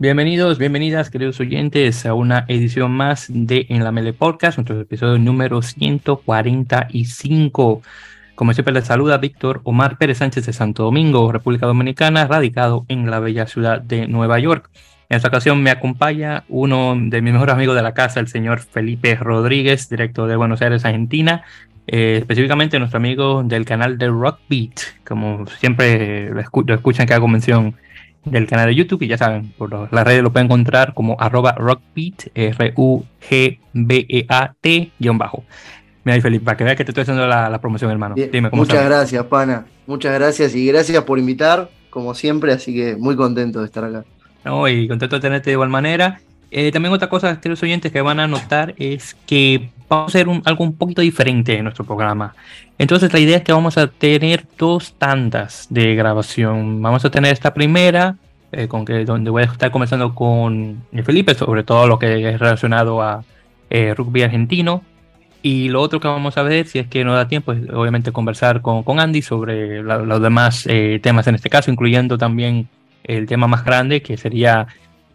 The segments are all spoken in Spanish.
Bienvenidos, bienvenidas, queridos oyentes, a una edición más de En la Mele Podcast, nuestro episodio número 145. Como siempre, les saluda Víctor Omar Pérez Sánchez de Santo Domingo, República Dominicana, radicado en la bella ciudad de Nueva York. En esta ocasión me acompaña uno de mis mejores amigos de la casa, el señor Felipe Rodríguez, director de Buenos Aires, Argentina, eh, específicamente nuestro amigo del canal de Rock Beat, como siempre lo, escuchan que hago mención del canal de YouTube y ya saben, por las redes lo pueden encontrar como arroba rockbeat, R-U-G-B-E-A-T, guion bajo. Mira ahí, Felipe, para que veas que te estoy haciendo la, promoción, hermano. Dime, ¿cómo Muchas gracias, pana. Muchas gracias y gracias por invitar, como siempre, así que muy contento de estar acá. No, y contento de tenerte de igual manera. Eh, también otra cosa, queridos oyentes, que van a notar es que vamos a hacer algo un poquito diferente en nuestro programa. Entonces la idea es que vamos a tener dos tandas de grabación. Vamos a tener esta primera, eh, con que, donde voy a estar conversando con Felipe sobre todo lo que es relacionado a eh, rugby argentino. Y lo otro que vamos a ver, si es que no da tiempo, es obviamente conversar con, Andy sobre los demás eh, temas en este caso, incluyendo también el tema más grande, que sería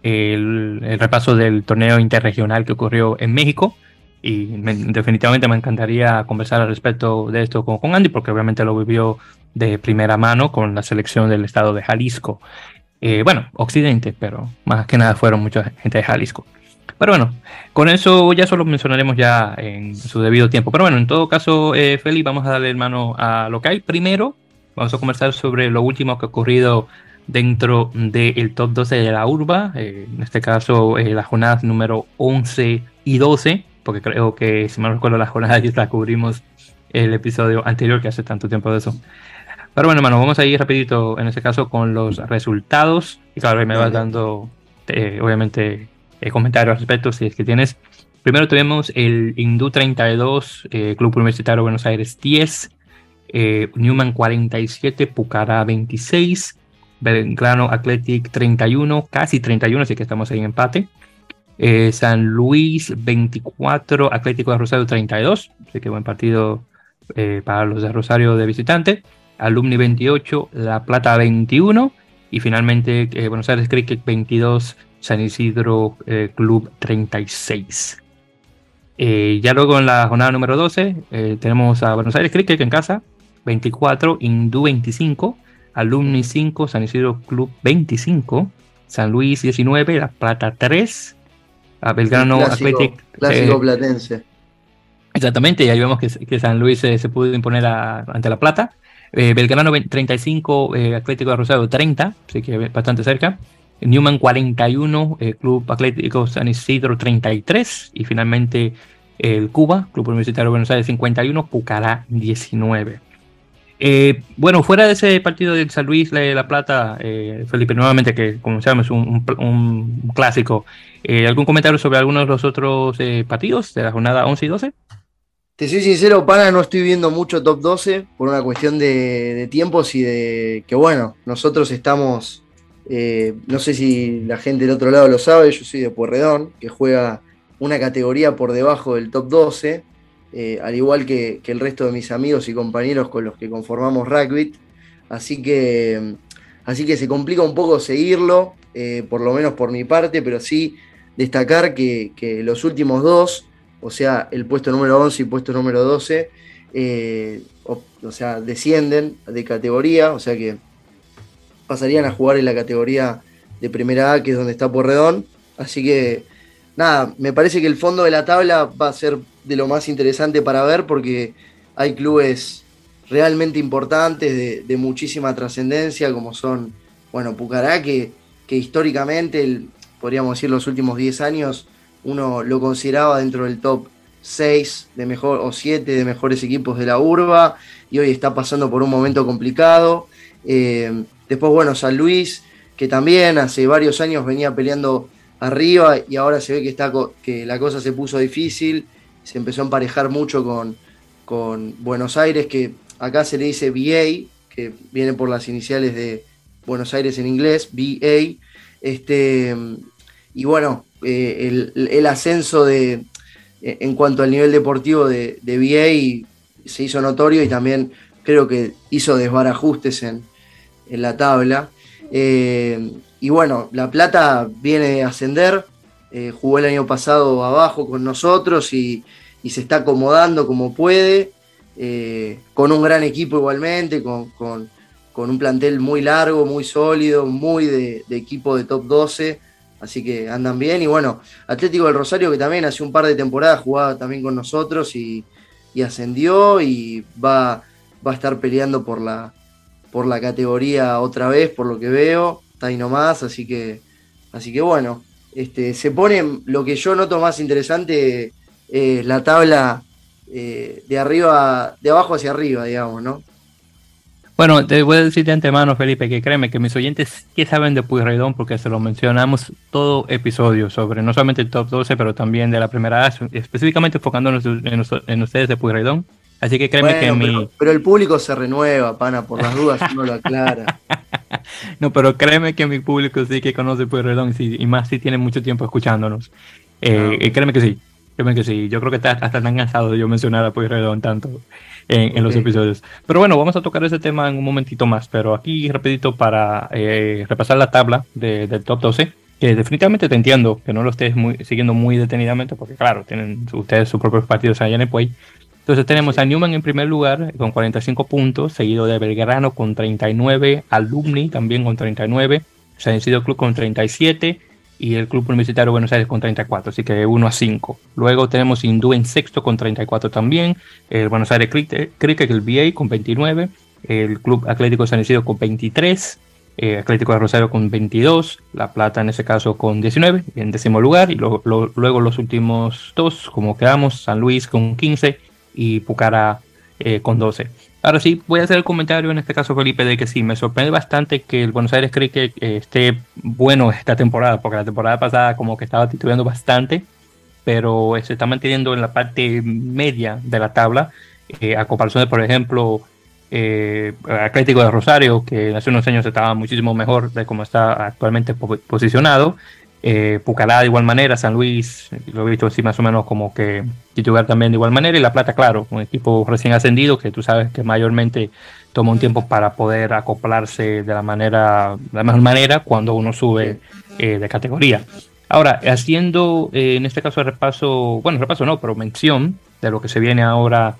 el, repaso del torneo interregional que ocurrió en México. Y definitivamente me encantaría conversar al respecto de esto con, Andy, porque obviamente lo vivió de primera mano con la selección del estado de Jalisco. Eh, bueno, Occidente, pero más que nada fueron mucha gente de Jalisco. Pero bueno, con eso ya solo mencionaremos ya en su debido tiempo. Pero bueno, en todo caso, eh, vamos a darle mano a lo que hay. Primero, vamos a conversar sobre lo último que ha ocurrido dentro del top 12 de la urba. Eh, en este caso, eh, las jornadas número 11 y 12, porque creo que, si me recuerdo, las jornadas ya las cubrimos el episodio anterior, que hace tanto tiempo de eso. Pero bueno, hermano, vamos a ir rapidito en este caso con los resultados. Y claro, me vas dando, eh, obviamente, eh, comentarios al respecto si es que tienes. Primero tenemos el Hindú 32, eh, Club Universitario Buenos Aires 10, eh, Newman 47, Pucará 26, Belgrano Athletic 31, casi 31, así que estamos ahí en empate. San Luis 24, Atlético de Rosario 32, así que buen partido para los de Rosario de visitante. Alumni 28, La Plata 21 y finalmente Buenos Aires Cricket 22, San Isidro eh, Club 36. Eh, ya luego en la jornada número 12 eh, tenemos a Buenos Aires Cricket en casa, 24, Hindú 25, Alumni 5, San Isidro Club 25, San Luis 19, La Plata 3, a Belgrano Athletic. Clásico platense. Exactamente, y ahí vemos que, San Luis se pudo imponer ante La Plata. Belgrano 35, Atlético de Rosario 30, así que bastante cerca. Newman 41, el Club Atlético San Isidro 33 y finalmente el Cuba, Club Universitario de Buenos Aires 51, Pucará 19. Eh, bueno, fuera de ese partido de San Luis de La Plata, eh, Felipe, nuevamente que como sabemos es un, clásico, eh, ¿algún comentario sobre algunos de los otros partidos de la jornada 11 y 12? Te soy sincero, para no estoy viendo mucho top 12 por una cuestión de, de tiempos y de que bueno, nosotros estamos eh, no sé si la gente del otro lado lo sabe, yo soy de Puerredón, que juega una categoría por debajo del top 12, eh, al igual que, el resto de mis amigos y compañeros con los que conformamos Rugby. Así que, así que se complica un poco seguirlo, eh, por lo menos por mi parte, pero sí destacar que, los últimos dos, o sea, el puesto número 11 y puesto número 12, o sea, descienden de categoría, o sea que pasarían a jugar en la categoría de primera A, que es donde está Porredón. Así que, nada, me parece que el fondo de la tabla va a ser de lo más interesante para ver porque hay clubes realmente importantes, de, muchísima trascendencia, como son, bueno, Pucará, que, que históricamente, podríamos decir los últimos 10 años, uno lo consideraba dentro del top 6 de mejor, o 7 de mejores equipos de la urba, y hoy está pasando por un momento complicado. Eh, Después, bueno, San Luis, que también hace varios años venía peleando arriba y ahora se ve que, está, que la cosa se puso difícil, se empezó a emparejar mucho con, con Buenos Aires, que acá se le dice BA, que viene por las iniciales de Buenos Aires en inglés, BA. Este, y bueno, eh, el, ascenso de, en cuanto al nivel deportivo de, de BA se hizo notorio y también creo que hizo desbarajustes en, en la tabla. Eh, y bueno, La Plata viene a ascender, eh, jugó el año pasado abajo con nosotros y, se está acomodando como puede, eh, con un gran equipo igualmente, con, un plantel muy largo, muy sólido, muy de, equipo de top 12, así que andan bien. Y bueno, Atlético del Rosario que también hace un par de temporadas jugaba también con nosotros y, ascendió y va, va a estar peleando por la, por la categoría otra vez, por lo que veo, está ahí nomás, así que, así que bueno, este, se pone lo que yo noto más interesante, es la tabla eh, de arriba, de abajo hacia arriba, digamos, ¿no? Bueno, te voy a decir de antemano, Felipe, que créeme que mis oyentes sí saben de Puyredón porque se lo mencionamos todo episodio sobre no solamente el top 12, pero también de la primera específicamente enfocándonos en, ustedes de Puyredón. Así que créeme que mi. Pero el público se renueva, pana, por las dudas uno lo aclara. no, pero créeme que mi público sí que conoce Pueyrredón y, y más si tiene mucho tiempo escuchándonos. Eh, ah. créeme que sí, créeme que sí. Yo creo que hasta están cansados de yo mencionar a Pueyrredón tanto en, los episodios. Pero bueno, vamos a tocar ese tema en un momentito más. Pero aquí, rapidito, para eh, repasar la tabla del top 12 que definitivamente te entiendo que no lo estés muy, siguiendo muy detenidamente, porque claro, tienen ustedes sus propios partidos allá en el Puey, entonces tenemos a Newman en primer lugar con 45 puntos, seguido de Belgrano con 39, Alumni también con 39, San Isidro Club con 37 y el Club Universitario de Buenos Aires con 34, así que 1 a 5. Luego tenemos Hindú en sexto con 34 también, el Buenos Aires Cricket, el BA con 29, el Club Atlético San Isidro con 23, eh, Atlético de Rosario con 22, La Plata en ese caso con 19, en décimo lugar, y luego los últimos dos, como quedamos, San Luis con 15 y Pucara eh, con 12. Ahora sí, voy a hacer el comentario en este caso, Felipe, de que sí, me sorprende bastante que el Buenos Aires que eh, esté bueno esta temporada, porque la temporada pasada como que estaba titubeando bastante, pero se está manteniendo en la parte media de la tabla, eh, a comparación de, por ejemplo, Atlético de Rosario, que hace unos años estaba muchísimo mejor de cómo está actualmente posicionado, eh, Pucará de igual manera, San Luis, lo he visto así más o menos como que titular también de igual manera, y La Plata, claro, un equipo recién ascendido que tú sabes que mayormente toma un tiempo para poder acoplarse de la manera, de la mejor manera cuando uno sube eh, de categoría. Ahora, haciendo eh, en este caso repaso, bueno, repaso no, pero mención de lo que se viene ahora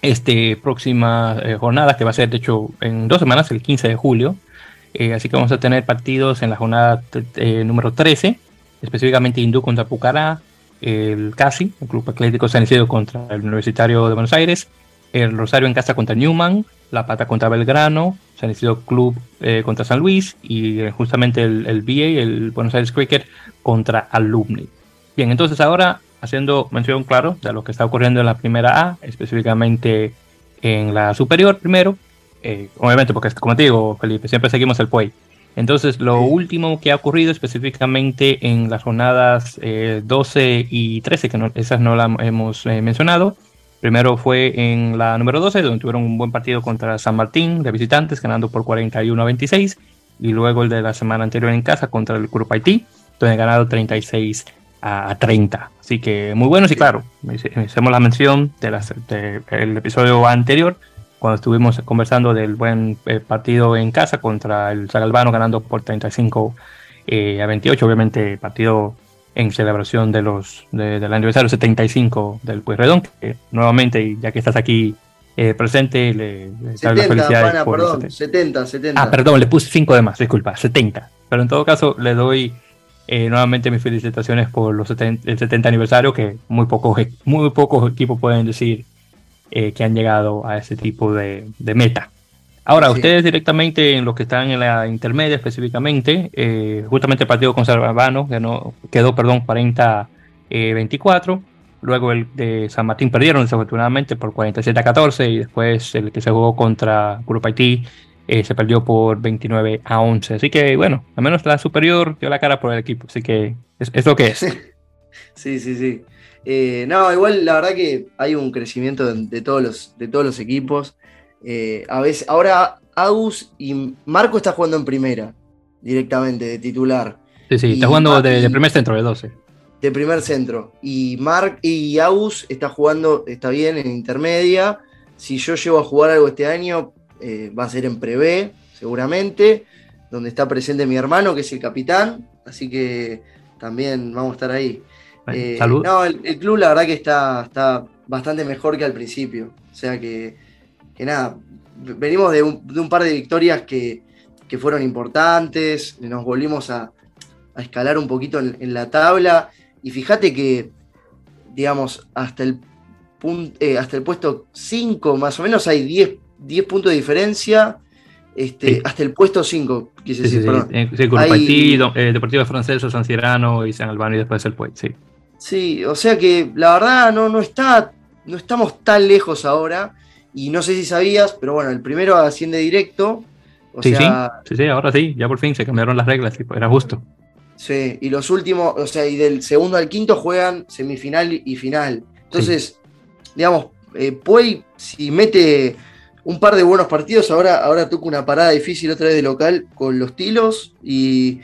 este próxima eh, jornada, que va a ser de hecho en dos semanas, el 15 de julio, eh, así que vamos a tener partidos en la jornada eh, número 13, específicamente Hindú contra Pucará, el CASI, el Club Atlético San Isidro contra el Universitario de Buenos Aires, el Rosario en casa contra Newman, La Pata contra Belgrano, San Isidro Club eh, contra San Luis y justamente el, el BA, el Buenos Aires Cricket contra Alumni. Bien, entonces ahora haciendo mención, claro, de lo que está ocurriendo en la primera A, específicamente en la superior primero, eh, obviamente, porque como te digo, Felipe, siempre seguimos el Puey. Entonces, lo último que ha ocurrido específicamente en las jornadas 12 eh, y 13, que esas no las hemos eh, mencionado. Primero fue en la número 12, donde tuvieron un buen partido contra San Martín de visitantes, ganando por 41 a 26. Y luego el de la semana anterior en casa contra el Grupo Haití, donde ganado 36 a 30. Así que muy buenos y claro, hacemos la mención del de episodio anterior cuando estuvimos conversando del buen eh, partido en casa contra el Zagalbano ganando por 35 eh, a 28, obviamente partido en celebración de los del aniversario 75 del Pueyrredón, que nuevamente, ya que estás aquí eh, presente, le, le 70, felicidades perdón, 70. 70, Ah, perdón, le puse 5 de más, disculpa, 70. Pero en todo caso, le doy nuevamente mis felicitaciones por los el 70 aniversario, que muy pocos, muy pocos equipos pueden decir eh, que han llegado a ese tipo de, meta. Ahora, ustedes directamente en los que están en la intermedia específicamente, eh, justamente el partido con ganó, quedó perdón, 40-24. Eh, Luego el de San Martín perdieron desafortunadamente por 47 a 14 y después el que se jugó contra Grupo Haití se perdió por 29 a 11. Así que bueno, al menos la superior dio la cara por el equipo. Así que es, lo que es. Sí, sí, sí. Eh, no, igual la verdad que hay un crecimiento de, todos, los, de todos los equipos. Eh, a veces, ahora Agus y Marco está jugando en primera, directamente, de titular. Sí, sí, está jugando de, primer centro, de 12. De primer centro. Y Mark y Agus está jugando, está bien, en intermedia. Si yo llego a jugar algo este año, eh, va a ser en pre seguramente. donde está presente mi hermano, que es el capitán, así que también vamos a estar ahí. Eh, no, el, club la verdad que está, está bastante mejor que al principio. O sea que, que nada, venimos de un, par de victorias que, fueron importantes, nos volvimos a, escalar un poquito en, la tabla. Y fíjate que, digamos, hasta el, eh, hasta el puesto 5 más o menos hay 10, 10 puntos de diferencia. Este, Hasta el puesto 5, quise decir, perdón. Sí, con hay... eh, Deportivo Francés, San Cirano y San Albano y después el Puey, sí. Sí, o sea que la verdad no, no, está, no estamos tan lejos ahora. Y no sé si sabías, pero bueno, el primero asciende directo. O sí, sea, sí, sí, ahora sí, ya por fin se cambiaron las reglas, era justo. Sí, y los últimos, o sea, y del segundo al quinto juegan semifinal y final. Entonces, digamos, eh, Puey, si mete un par de buenos partidos, ahora, ahora toca una parada difícil otra vez de local con los tilos, y,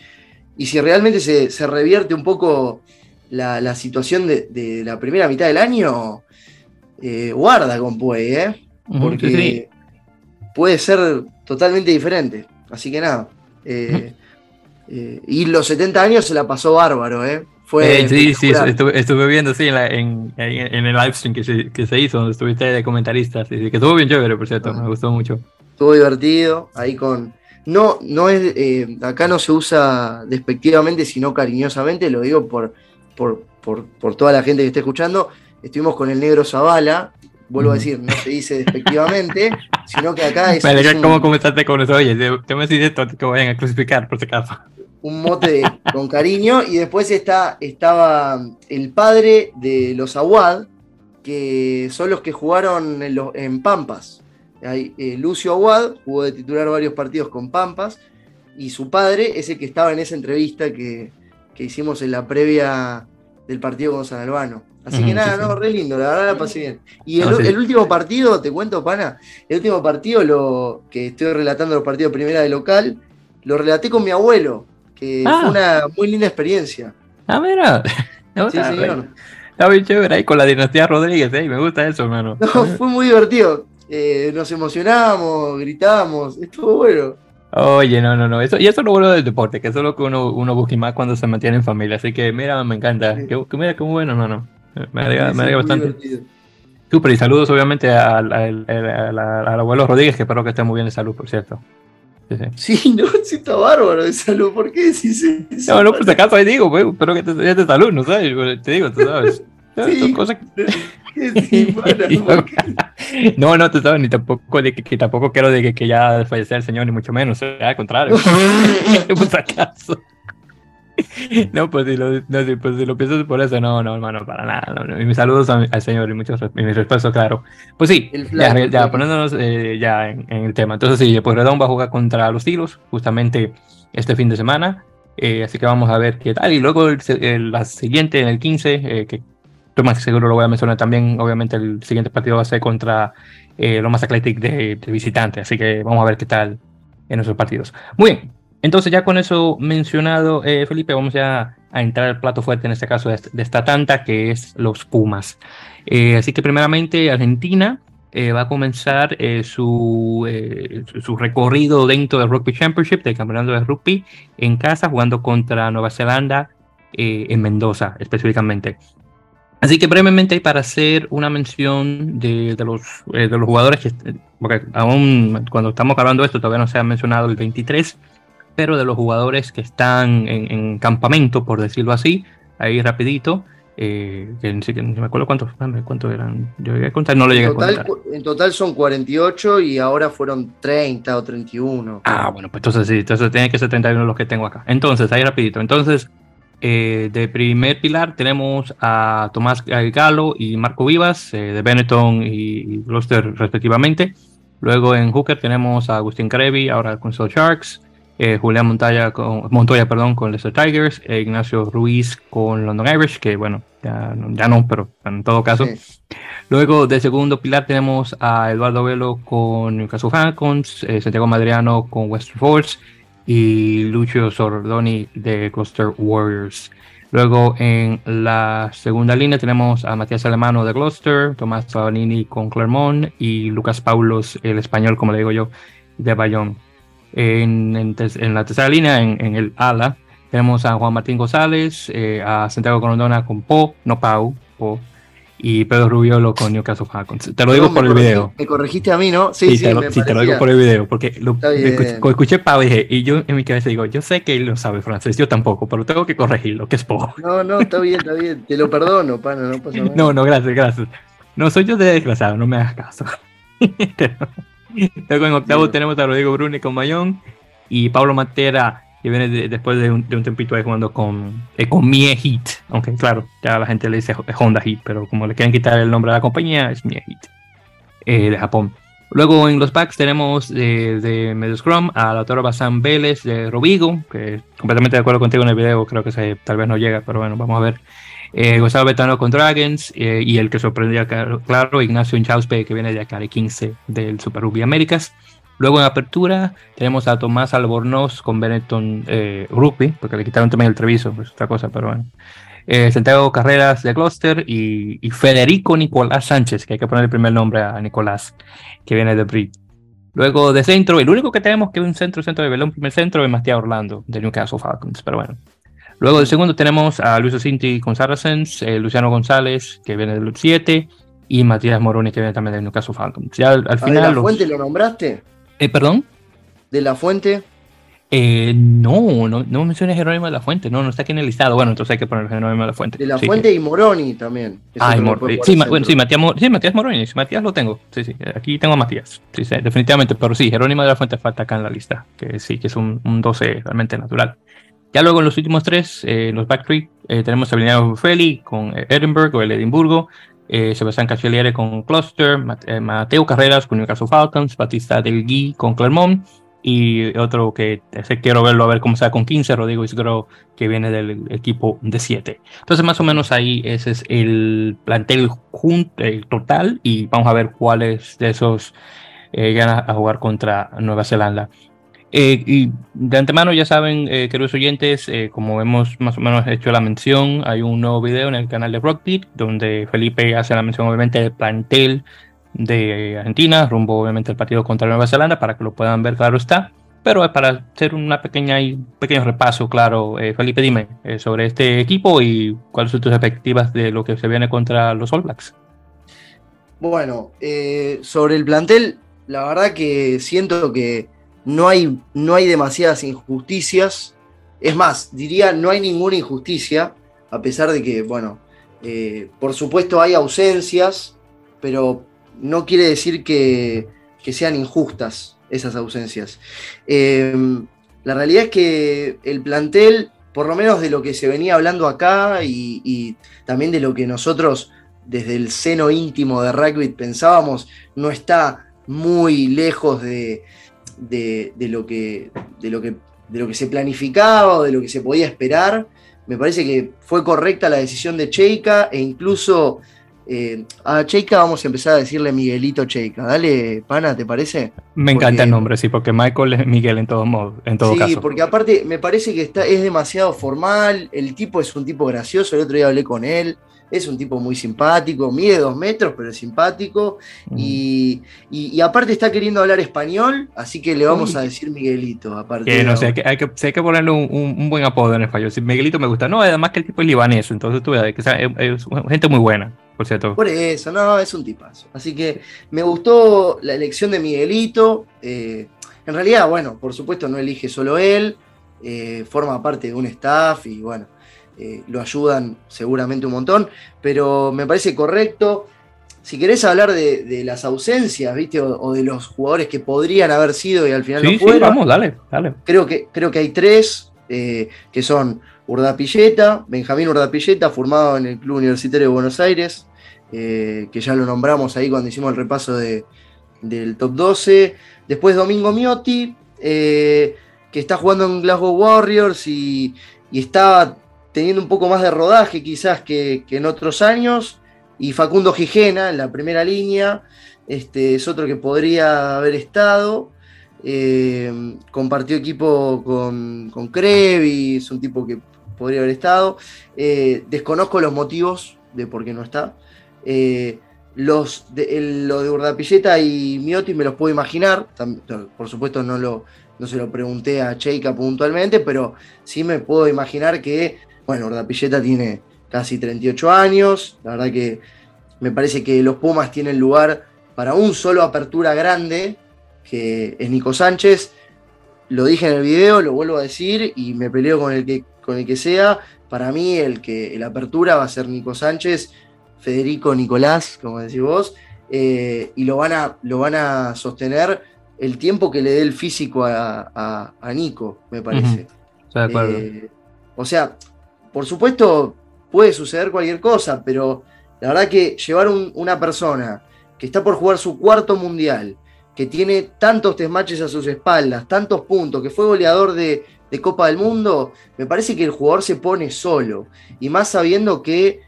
si realmente se, revierte un poco la, situación de, la primera mitad del año, eh, guarda con Puey, ¿eh? porque puede ser totalmente diferente. Así que nada. Eh, eh, y los 70 años se la pasó bárbaro, ¿eh? Fue sí, sí, estuve, viendo sí, en, en, el live stream que se, que se, hizo, donde estuviste de comentarista, que estuvo bien chévere, por cierto, me gustó mucho. Estuvo divertido, ahí con... No, no es, acá no se usa despectivamente, sino cariñosamente, lo digo por, por, por, por toda la gente que esté escuchando. Estuvimos con el negro Zavala, vuelvo a decir, no se dice despectivamente, sino que acá es. ¿Cómo comenzaste con eso? Oye, te voy a decir esto que vayan a crucificar, por si acaso. Un mote con cariño, y después está, estaba el padre de los Aguad, que son los que jugaron en, en Pampas. Eh, Lucio Aguad jugó de titular varios partidos con Pampas, y su padre es el que estaba en esa entrevista que, que hicimos en la previa del partido con San Albano. Así que nada, no, re lindo, la verdad la pasé bien. Y el, último partido, te cuento, pana, el último partido, lo que estoy relatando los partidos de primera de local, lo relaté con mi abuelo, que fue ah. una muy linda experiencia. Ah, mira. sí, señor. Está bien chévere ahí con la dinastía Rodríguez, ¿eh? me gusta eso, hermano. No, fue muy divertido. Eh, nos emocionamos, gritamos, estuvo bueno. Oye, no, no, no. Eso, y eso es lo bueno del deporte, que eso es lo que uno, uno busca más cuando se mantiene en familia. Así que mira, me encanta. Que, mira, qué bueno, hermano. Me alegra, me bastante. Super, y saludos obviamente al, abuelo Rodríguez, que espero que esté muy bien de salud, por cierto. Sí, sí. no, sí está bárbaro de salud, ¿por qué decís eso? No, no, por si acaso ahí digo, pues, espero que estés de salud, ¿no sabes? Te digo, tú sabes. Sí, cosas que... no, no, tú sabes, ni tampoco, de que, tampoco quiero de que, que ya fallece el señor, ni mucho menos, al contrario. si acaso. no, pues si lo, no, pues si lo piensas por eso, no, no, hermano, para nada. No, y mis saludos al Señor y muchos y mis respetos, claro. Pues sí, ya, ya poniéndonos eh, ya en, el tema. Entonces, sí, pues Redón va a jugar contra los Tilos justamente este fin de semana. Eh, así que vamos a ver qué tal. Y luego el, la siguiente, en el 15, eh, que tú más seguro lo voy a mencionar también. Obviamente, el siguiente partido va a ser contra los más Athletic de, de visitante. Así que vamos a ver qué tal en esos partidos. Muy bien, entonces ya con eso mencionado, eh, Felipe, vamos ya a entrar al plato fuerte en este caso de, esta tanta, que es los Pumas. Eh, así que primeramente Argentina eh, va a comenzar su, su recorrido dentro del Rugby Championship, del Campeonato de Rugby, en casa, jugando contra Nueva Zelanda en Mendoza específicamente. Así que brevemente para hacer una mención de, los, de los jugadores, que, porque aún cuando estamos hablando de esto todavía no se ha mencionado el 23, pero de los jugadores que están en, campamento, por decirlo así, ahí rapidito, eh, que no me acuerdo cuántos, cuántos eran, yo llegué a contar, no lo llegué a contar. En total son 48 y ahora fueron 30 o 31. Ah, bueno, pues entonces sí, entonces tiene que ser 31 los que tengo acá. Entonces, ahí rapidito, entonces... Eh, de primer pilar tenemos a Tomás Galo y Marco Vivas, eh, de Benetton y, Gloucester respectivamente. Luego en Hooker tenemos a Agustín Crevi, ahora con Soul Sharks. Eh, Julián Montoya con, Montoya perdón, con Leicester Tigers, e Ignacio Ruiz con London Irish, que bueno, ya, ya no, pero en todo caso. Luego de segundo pilar tenemos a Eduardo Velo con Newcastle Falcons, eh, Santiago Madriano con Western Force y Lucio Sordoni de Gloucester Warriors. Luego en la segunda línea tenemos a Matías Alemano de Gloucester, Tomás Sabanini con Clermont y Lucas Paulos, el español, como le digo yo, de Bayonne. En, la tercera línea, en, el ala, tenemos a Juan Martín González, eh, a Santiago Corondona con Po, no Pau, Po, y Pedro Rubiolo con Newcastle Falcons. Te lo digo por el video. Me corregiste a mí, ¿no? Sí, sí, te, lo, sí te, lo, digo por el video, porque lo, escuché, Pau y dije, y yo en mi cabeza digo, yo sé que él no sabe francés, yo tampoco, pero tengo que corregirlo, que es Po. No, no, está bien, está bien, te lo perdono, pana, no pasa nada. No, no, gracias, gracias. No, soy yo de desgraciado, no me hagas caso. Luego en octavo tenemos a Rodrigo Bruni con Mayón y Pablo Matera viene después de un, de tempito ahí jugando con, eh, Mie Heat, aunque claro, ya la gente le dice Honda Heat, pero como le quieren quitar el nombre a la compañía, es Mie Heat, eh, de Japón. Luego en los packs tenemos de, de medio scrum a la autora Basan Vélez de Robigo, que completamente de acuerdo contigo en el video, creo que tal vez no llega, pero bueno, vamos a ver. Eh, Gonzalo Betano con Dragons eh, y el que sorprendía, claro, Ignacio Inchauspe, que viene de Acare 15 del Super Rugby Américas. Luego en apertura tenemos a Tomás Albornoz con Benetton eh, Rugby, porque le quitaron también el Treviso, pues otra cosa, pero bueno. Eh, Santiago Carreras de Gloucester y, Federico Nicolás Sánchez, que hay que poner el primer nombre a Nicolás, que viene de Brit. Luego de centro, el único que tenemos que es un centro, centro de Belón, primer centro, es Matías Orlando, de Newcastle Falcons, pero bueno. Luego del segundo tenemos a Luis Ocinti con Saracens, eh, Luciano González, que viene del 7, y Matías Moroni, que viene también de Newcastle Falcons. Ya al, final. ¿La fuente lo nombraste? Eh, ¿Perdón? ¿De la fuente? Eh, no, no, no menciones Jerónimo de la Fuente, no, no está aquí en el listado. Bueno, entonces hay que poner Jerónimo de la Fuente. De la Fuente y Moroni también. Ah, sí, bueno, sí, Matías, sí, Matías Moroni, Matías lo tengo. Sí, sí, aquí tengo a Matías. Sí, sí, definitivamente, pero sí, Jerónimo de la Fuente falta acá en la lista, que sí, que es un, un 12 realmente natural. Ya luego en los últimos tres, eh, los back three, eh, tenemos a Buffelli con Edinburgh o el Edimburgo, eh, Sebastián Cacheliere con Cluster, eh, Mateo Carreras con Newcastle Falcons, Batista Del Gui con Clermont y otro que quiero verlo a ver cómo está con 15, Rodrigo Isgro, que viene del equipo de 7. Entonces, más o menos ahí ese es el plantel el total y vamos a ver cuáles de esos eh, ganan a jugar contra Nueva Zelanda. Eh, y de antemano ya saben, eh, queridos oyentes, eh, como hemos más o menos hecho la mención, hay un nuevo video en el canal de Rockbeat donde Felipe hace la mención obviamente del plantel de Argentina, rumbo obviamente al partido contra Nueva Zelanda, para que lo puedan ver, claro está. Pero es para hacer una pequeña y pequeño repaso, claro, Felipe, dime sobre este equipo y cuáles son tus expectativas de lo que se viene contra los All Blacks. Bueno, sobre el plantel, la verdad que siento que no hay, no hay demasiadas injusticias. Es más, diría, no hay ninguna injusticia, a pesar de que, bueno, eh, por supuesto hay ausencias, pero no quiere decir que, sean injustas esas ausencias. Em, la realidad es que el plantel, por lo menos de lo que se venía hablando acá y, y también de lo que nosotros desde el seno íntimo de rugby pensábamos, no está muy lejos de, de, lo que, de, lo que, de lo que se planificaba o de lo que se podía esperar. Me parece que fue correcta la decisión de Cheika e incluso eh, a Cheika vamos a empezar a decirle Miguelito Cheika. Dale, pana, ¿te parece? Me encanta el nombre, sí, porque Michael es Miguel en todo modo, en todo caso. Sí, porque aparte me parece que está, es demasiado formal, el tipo es un tipo gracioso, el otro día hablé con él, es un tipo muy simpático, mide dos metros, pero es simpático. Y, aparte está queriendo hablar español, así que le vamos a decir Miguelito. Aparte no, sé, hay, que, hay, que, ponerle un, buen apodo en español. Si Miguelito me gusta. No, además que el tipo es libanés, entonces tú ves que es, gente muy buena, por cierto. Por eso, no, es un tipazo. Así que me gustó la elección de Miguelito. Eh, en realidad, bueno, por supuesto no elige solo él, eh, forma parte de un staff y bueno eh, lo ayudan seguramente un montón, pero me parece correcto. Si querés hablar de, las ausencias, ¿viste? O, de los jugadores que podrían haber sido y al final no fueron. Sí, vamos, dale, dale. Creo que, creo que hay tres, eh, que son Urdapilleta, Benjamín Urdapilleta, formado en el Club Universitario de Buenos Aires, eh, que ya lo nombramos ahí cuando hicimos el repaso del top 12. Después Domingo Miotti, que está jugando en Glasgow Warriors y, y está teniendo un poco más de rodaje quizás que, en otros años. Y Facundo Gijena en la primera línea, este, es otro que podría haber estado. Eh, compartió equipo con, con Crevi, es un tipo que podría haber estado. Eh, desconozco los motivos de por qué no está. Eh, los de, lo de Urdapilleta y Miotti me los puedo imaginar, por supuesto no lo, no se lo pregunté a Cheika puntualmente, pero sí me puedo imaginar que, bueno, Urdapilleta tiene casi 38 años, la verdad que me parece que los Pumas tienen lugar para un solo apertura grande, que es Nico Sánchez. Lo dije en el video, lo vuelvo a decir y me peleo con el que, con el que sea. Para mí, el que la apertura va a ser Nico Sánchez, Federico Nicolás, como decís vos, eh, y lo van, a, lo van a sostener el tiempo que le dé el físico a, Nico, me parece. Eh, o sea, por supuesto, puede suceder cualquier cosa, pero la verdad que llevar una persona que está por jugar su cuarto mundial, que tiene tantos test matches a sus espaldas, tantos puntos, que fue goleador de, Copa del Mundo, me parece que el jugador se pone solo. Y más sabiendo que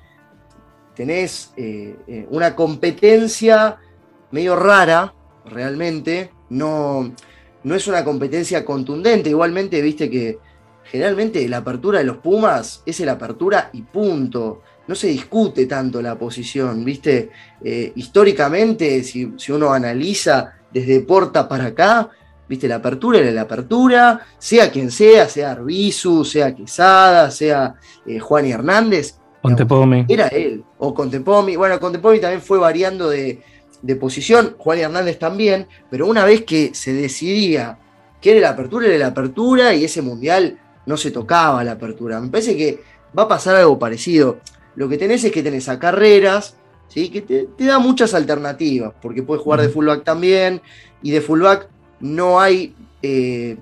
tenés eh, eh, una competencia medio rara, realmente, no, no es una competencia contundente. Igualmente, viste que generalmente la apertura de los Pumas es la apertura y punto no se discute tanto la posición, ¿viste? Eh, históricamente, si, uno analiza desde Porta para acá, ¿viste? La apertura era la apertura, sea quien sea, sea Arbizu, sea Quesada, sea eh, Juan y Hernández. Contepomi. Era él, o Contepomi. Bueno, Contepomi también fue variando de, de posición, Juan y Hernández también, pero una vez que se decidía que era la apertura, era la apertura y ese mundial no se tocaba la apertura. Me parece que va a pasar algo parecido lo que tenés es que tenés a carreras, ¿sí? que te, da muchas alternativas, porque puedes jugar de fullback también, y de fullback no hay, eh,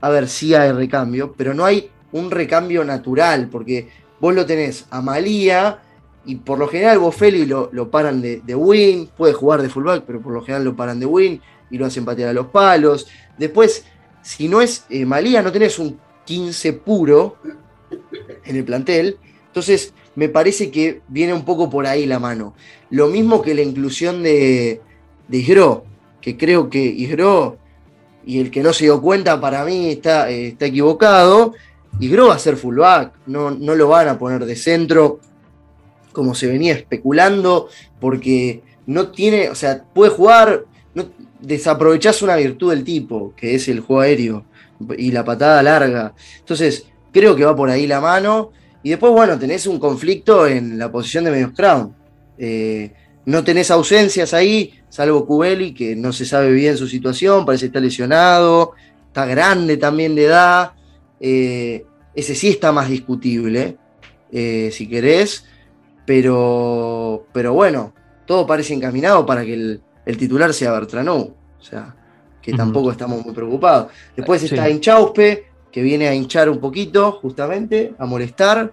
a ver, sí hay recambio, pero no hay un recambio natural, porque vos lo tenés a Malía, y por lo general Bofelli lo, lo paran de, win, puede jugar de fullback, pero por lo general lo paran de win y lo hacen patear a los palos. Después, si no es eh, Malía, no tenés un 15 puro en el plantel. Entonces, me parece que viene un poco por ahí la mano. Lo mismo que la inclusión de, de Isgro, que creo que Isgro, y el que no se dio cuenta para mí está, eh, está equivocado, Isgro va a ser fullback, no, no lo van a poner de centro como se venía especulando, porque no tiene, o sea, puede jugar, no, desaprovechás una virtud del tipo, que es el juego aéreo y la patada larga. Entonces, creo que va por ahí la mano. Y después, bueno, tenés un conflicto en la posición de medios crown. Eh, no tenés ausencias ahí, salvo Cubeli, que no se sabe bien su situación, parece que está lesionado, está grande también de edad. Eh, ese sí está más discutible, eh, si querés. Pero, pero bueno, todo parece encaminado para que el, titular sea Bertranú. O sea, que tampoco estamos muy preocupados. Después está Inchauspe, que viene a hinchar un poquito, justamente, a molestar,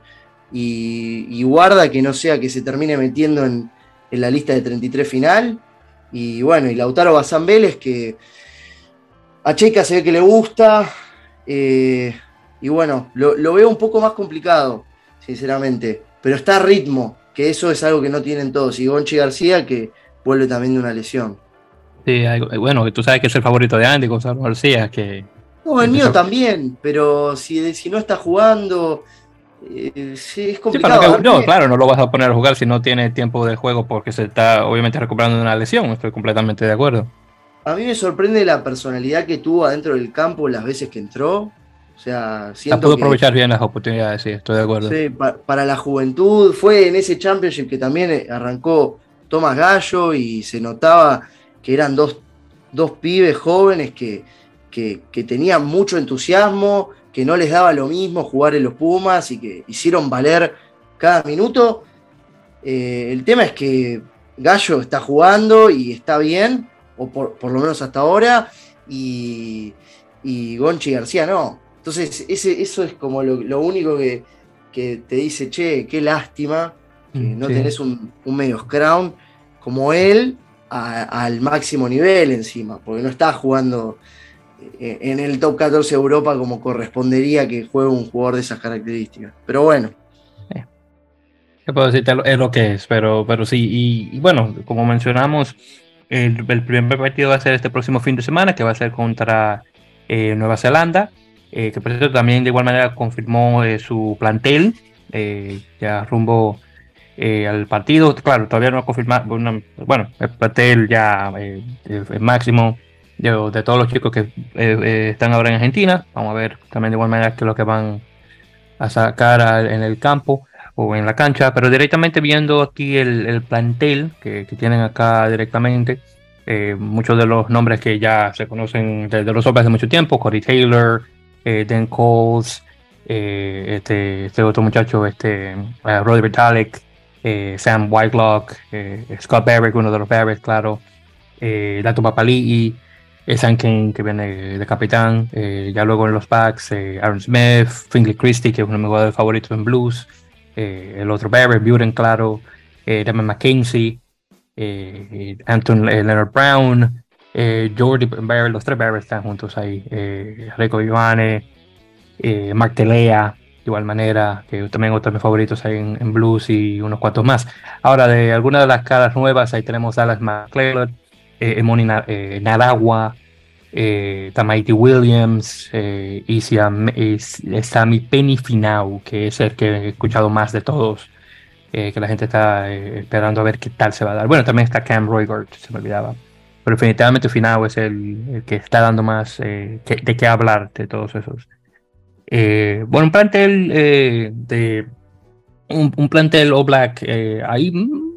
y, guarda que no sea que se termine metiendo en, la lista de 33 final. Y bueno, y Lautaro Bazán Vélez, que a Checa se ve que le gusta, eh, y bueno, lo, veo un poco más complicado, sinceramente, pero está a ritmo, que eso es algo que no tienen todos, y Gonchi García, que vuelve también de una lesión. Sí, bueno, tú sabes que es el favorito de Andy, Gonzalo García, que no, el mío también, pero si, si no está jugando, eh, es complicado. no, claro, no lo vas a poner a jugar si no tiene tiempo de juego porque se está obviamente recuperando de una lesión, estoy completamente de acuerdo. A mí me sorprende la personalidad que tuvo adentro del campo las veces que entró. O sea, siento pudo aprovechar bien las oportunidades, sí, estoy de acuerdo. Sí, para la juventud, fue en ese championship que también eh, arrancó Tomás Gallo y se notaba que eran dos, dos pibes jóvenes que, que, tenían mucho entusiasmo, que no les daba lo mismo jugar en los Pumas y que hicieron valer cada minuto. Eh, el tema es que Gallo está jugando y está bien, o por, lo menos hasta ahora, y, y, Gonchi García no. Entonces, ese, eso es como lo, único que, te dice, che, qué lástima que mm, no tenés un, un medio crown como él al máximo nivel encima, porque no está jugando eh, en el top 14 de Europa como correspondería que juegue un jugador de esas características. Pero bueno. ¿Qué puedo decirte? Es lo que es, pero, pero sí. Y, bueno, como mencionamos, el, primer partido va a ser este próximo fin de semana, que va a ser contra eh, Nueva Zelanda, eh, que por cierto también de igual manera confirmó su plantel, ya rumbo al partido. Claro, todavía no ha confirmado, bueno, el plantel ya el máximo de, todos los chicos que eh, eh, están ahora en Argentina. Vamos a ver también de igual manera que lo que van a sacar en el campo o en la cancha, pero directamente viendo aquí el, plantel que, tienen acá directamente, eh, muchos de los nombres que ya se conocen desde los hombres de mucho tiempo, Corey Taylor, Dan Coles, este, este, otro muchacho, este, Roddy Vitalik, Sam Whitelock, Scott Barrett, uno de los Barrett, claro, Dato Papali'i, Sanken, que viene de capitán, eh, ya luego en los backs, eh, Aaron Smith, Finley Christie, que es uno de mis jugadores favoritos en blues, eh, el otro Barrett, Buren, claro, eh, Damon McKenzie, Anton Leonard Brown, Jordi Barrett, los tres Barrett están juntos ahí, Rico Vivane, Mark Telea, igual manera, que también otros de mis favoritos ahí en, blues y unos cuantos más. Ahora, de algunas de las caras nuevas, ahí tenemos Dallas McClellan, eh, Emoni eh, Naragua, eh, Tamaiti Williams, eh, y Sammy Penny Finau, que es el que he escuchado más de todos, que la gente está esperando a ver qué tal se va a dar. Bueno, también está Cam Roygard, se me olvidaba. Pero definitivamente Finau es el, que está dando más de qué hablar de todos esos. Bueno, un plantel de un, plantel All Black ahí mm,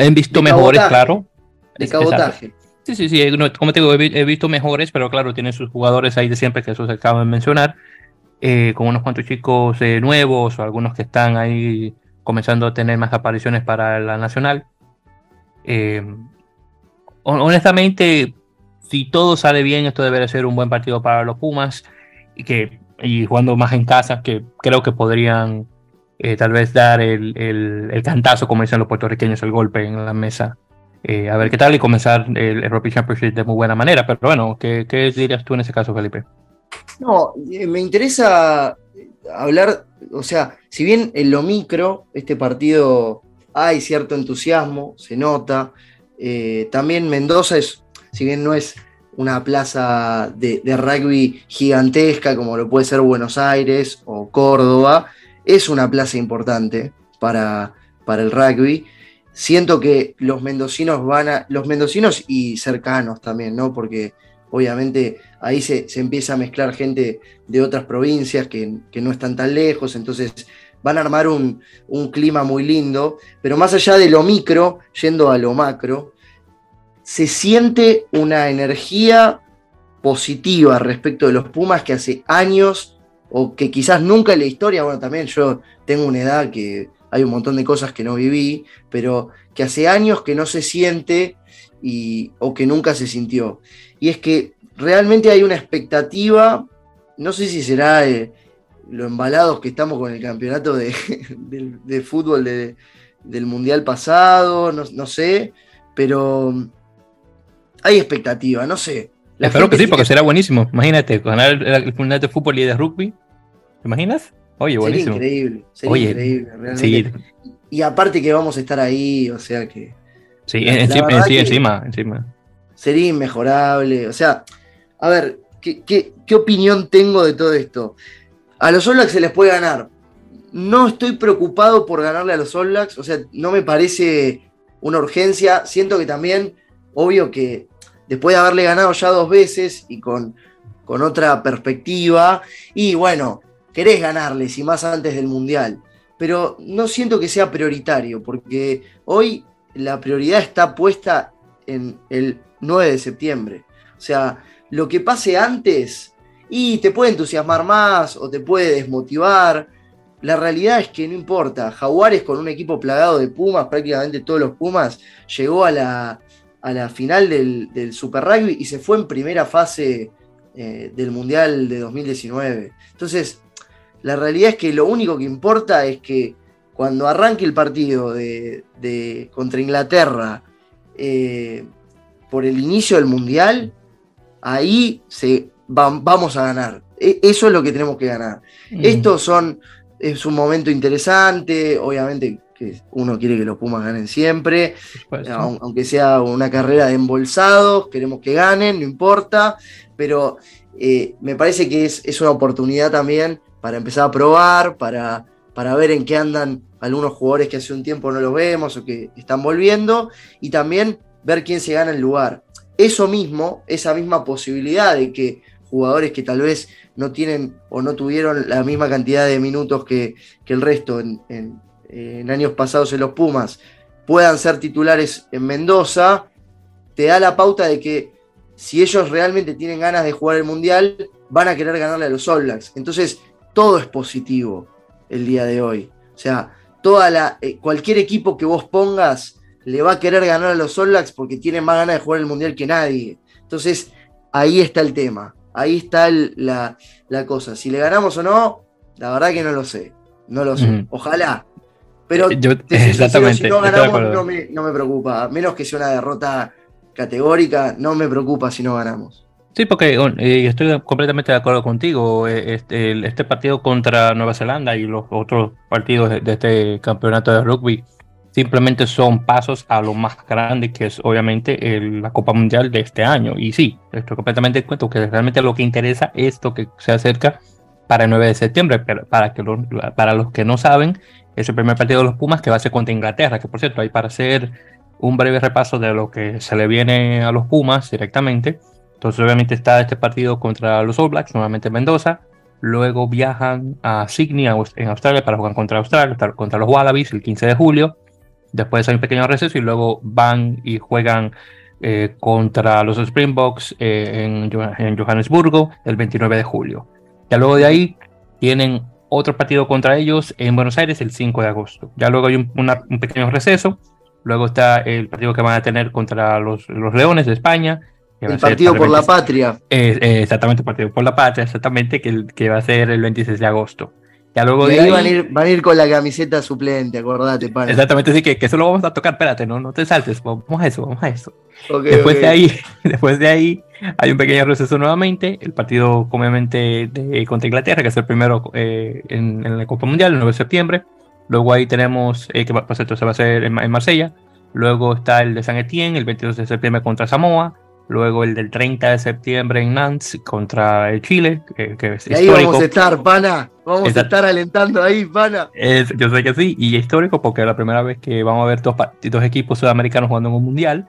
He visto mejores, claro. De cabotaje. Sí, sí, sí. como te digo, he, visto mejores, pero claro, tienen sus jugadores ahí de siempre, que eso se acaba de mencionar. Eh, con unos cuantos chicos eh, nuevos o algunos que están ahí comenzando a tener más apariciones para la nacional. Eh, honestamente, si todo sale bien, esto debería ser un buen partido para los Pumas y que y jugando más en casa, que creo que podrían eh, tal vez dar el, el, cantazo, como dicen los puertorriqueños, el golpe en la mesa. Eh, a ver qué tal y comenzar el, Rugby Championship de muy buena manera. Pero bueno, ¿qué, ¿qué, dirías tú en ese caso, Felipe? No, eh, me interesa hablar, o sea, si bien en lo micro, este partido hay cierto entusiasmo, se nota, también Mendoza es, si bien no es una plaza de, rugby gigantesca como lo puede ser Buenos Aires o Córdoba, es una plaza importante para, para el rugby. Siento que los mendocinos van a. Los mendocinos y cercanos también, ¿no? Porque obviamente ahí se, empieza a mezclar gente de otras provincias que, no están tan lejos, entonces van a armar un, clima muy lindo, pero más allá de lo micro, yendo a lo macro, se siente una energía positiva respecto de los Pumas que hace años o que quizás nunca en la historia, bueno, también yo tengo una edad que hay un montón de cosas que no viví, pero que hace años que no se siente y, o que nunca se sintió. Y es que realmente hay una expectativa, no sé si será eh, lo embalados que estamos con el campeonato de, fútbol del Mundial pasado, no, sé, pero hay expectativa, no sé. Espero que sí, porque será buenísimo. Imagínate, ganar el, el, Mundial de Fútbol y de Rugby ¿Te imaginas? Oye, buenísimo. Sería increíble, sería increíble, realmente. Y aparte que vamos a estar ahí, o sea que. Sí, encima, encima, encima. Sería inmejorable. O sea, a ver, ¿qué, opinión tengo de todo esto? A los All Blacks se les puede ganar. No estoy preocupado por ganarle a los All Blacks, o sea, no me parece una urgencia. Siento que también, obvio que después de haberle ganado ya dos veces y con, con otra perspectiva, y bueno, querés ganarles y más antes del Mundial, pero no siento que sea prioritario, porque hoy la prioridad está puesta en el 9 de septiembre. O sea, lo que pase antes y te puede entusiasmar más o te puede desmotivar. La realidad es que no importa. Jaguares con un equipo plagado de Pumas, prácticamente todos los Pumas, llegó a la, a la final del, Super Rugby y se fue en primera fase eh, del Mundial de 2019. Entonces, la realidad es que lo único que importa es que cuando arranque el partido de, contra Inglaterra eh, por el inicio del Mundial, ahí se, vamos a ganar. E, eso es lo que tenemos que ganar. Mm. Esto son, es un momento interesante, obviamente que uno quiere que los Pumas ganen siempre, aunque sea una carrera de embolsados, queremos que ganen, no importa, pero eh, me parece que es, es, una oportunidad también para empezar a probar, para, para ver en qué andan algunos jugadores que hace un tiempo no los vemos o que están volviendo, y también ver quién se gana el lugar. eso mismo, esa misma posibilidad de que jugadores que tal vez no tienen o no tuvieron la misma cantidad de minutos que, el resto en, años pasados en los Pumas puedan ser titulares en Mendoza, te da la pauta de que si ellos realmente tienen ganas de jugar el Mundial, van a querer ganarle a los All Blacks. Entonces, todo es positivo el día de hoy. O sea, toda la, eh, cualquier equipo que vos pongas le va a querer ganar a los All Blacks porque tienen más ganas de jugar el Mundial que nadie. Entonces, ahí está el tema. Ahí está la, cosa. Si le ganamos o no, la verdad que no lo sé. No lo sé. Ojalá. Pero eh, si no ganamos, no me, no me preocupa. Menos que sea una derrota categórica, no me preocupa si no ganamos. Sí, porque eh, estoy completamente de acuerdo contigo. Eh, este, este, partido contra Nueva Zelanda y los otros partidos de, este campeonato de rugby simplemente son pasos a lo más grande que es obviamente la Copa Mundial de este año. Y sí, estoy completamente de acuerdo que realmente lo que interesa es lo que se acerca para el 9 de septiembre. Pero para, que para los que no saben, es el primer partido de los Pumas que va a ser contra Inglaterra, que por cierto, hay para hacer un breve repaso de lo que se le viene a los Pumas directamente entonces, obviamente está este partido contra los All Blacks, nuevamente en Mendoza. Luego viajan a Sydney, en Australia, para jugar contra Australia, contra los Wallabies el 15 de julio. Después hay un pequeño receso y luego van y juegan eh, contra los Springboks eh, en, Johannesburgo el 29 de julio. Ya luego de ahí tienen otro partido contra ellos en Buenos Aires el 5 de agosto. Ya luego hay un, un pequeño receso. Luego está el partido que van a tener contra los, los Leones de España el Partido por la Patria. exactamente, el Partido por la Patria, exactamente, que, que va a ser el 26 de agosto. Ya luego de ahí, van, a ir, van, a ir, con la camiseta suplente, acordate, para. Exactamente, sí, que, que, eso lo vamos a tocar, espérate, no, no te saltes, vamos a eso, vamos a eso. después, De ahí, después de ahí hay un pequeño receso nuevamente, el partido obviamente de, contra Inglaterra, que es el primero eh, en, en, la Copa Mundial, el 9 de septiembre. Luego ahí tenemos, eh, que pues, esto se va a hacer en, en Marsella. Luego está el de San Etienne, el 22 de septiembre contra Samoa luego el del 30 de septiembre en Nantes contra el Chile, que, es y ahí vamos a estar, pana, vamos a estar alentando ahí, pana. yo sé que sí, y histórico porque es la primera vez que vamos a ver dos, dos equipos sudamericanos jugando en un mundial.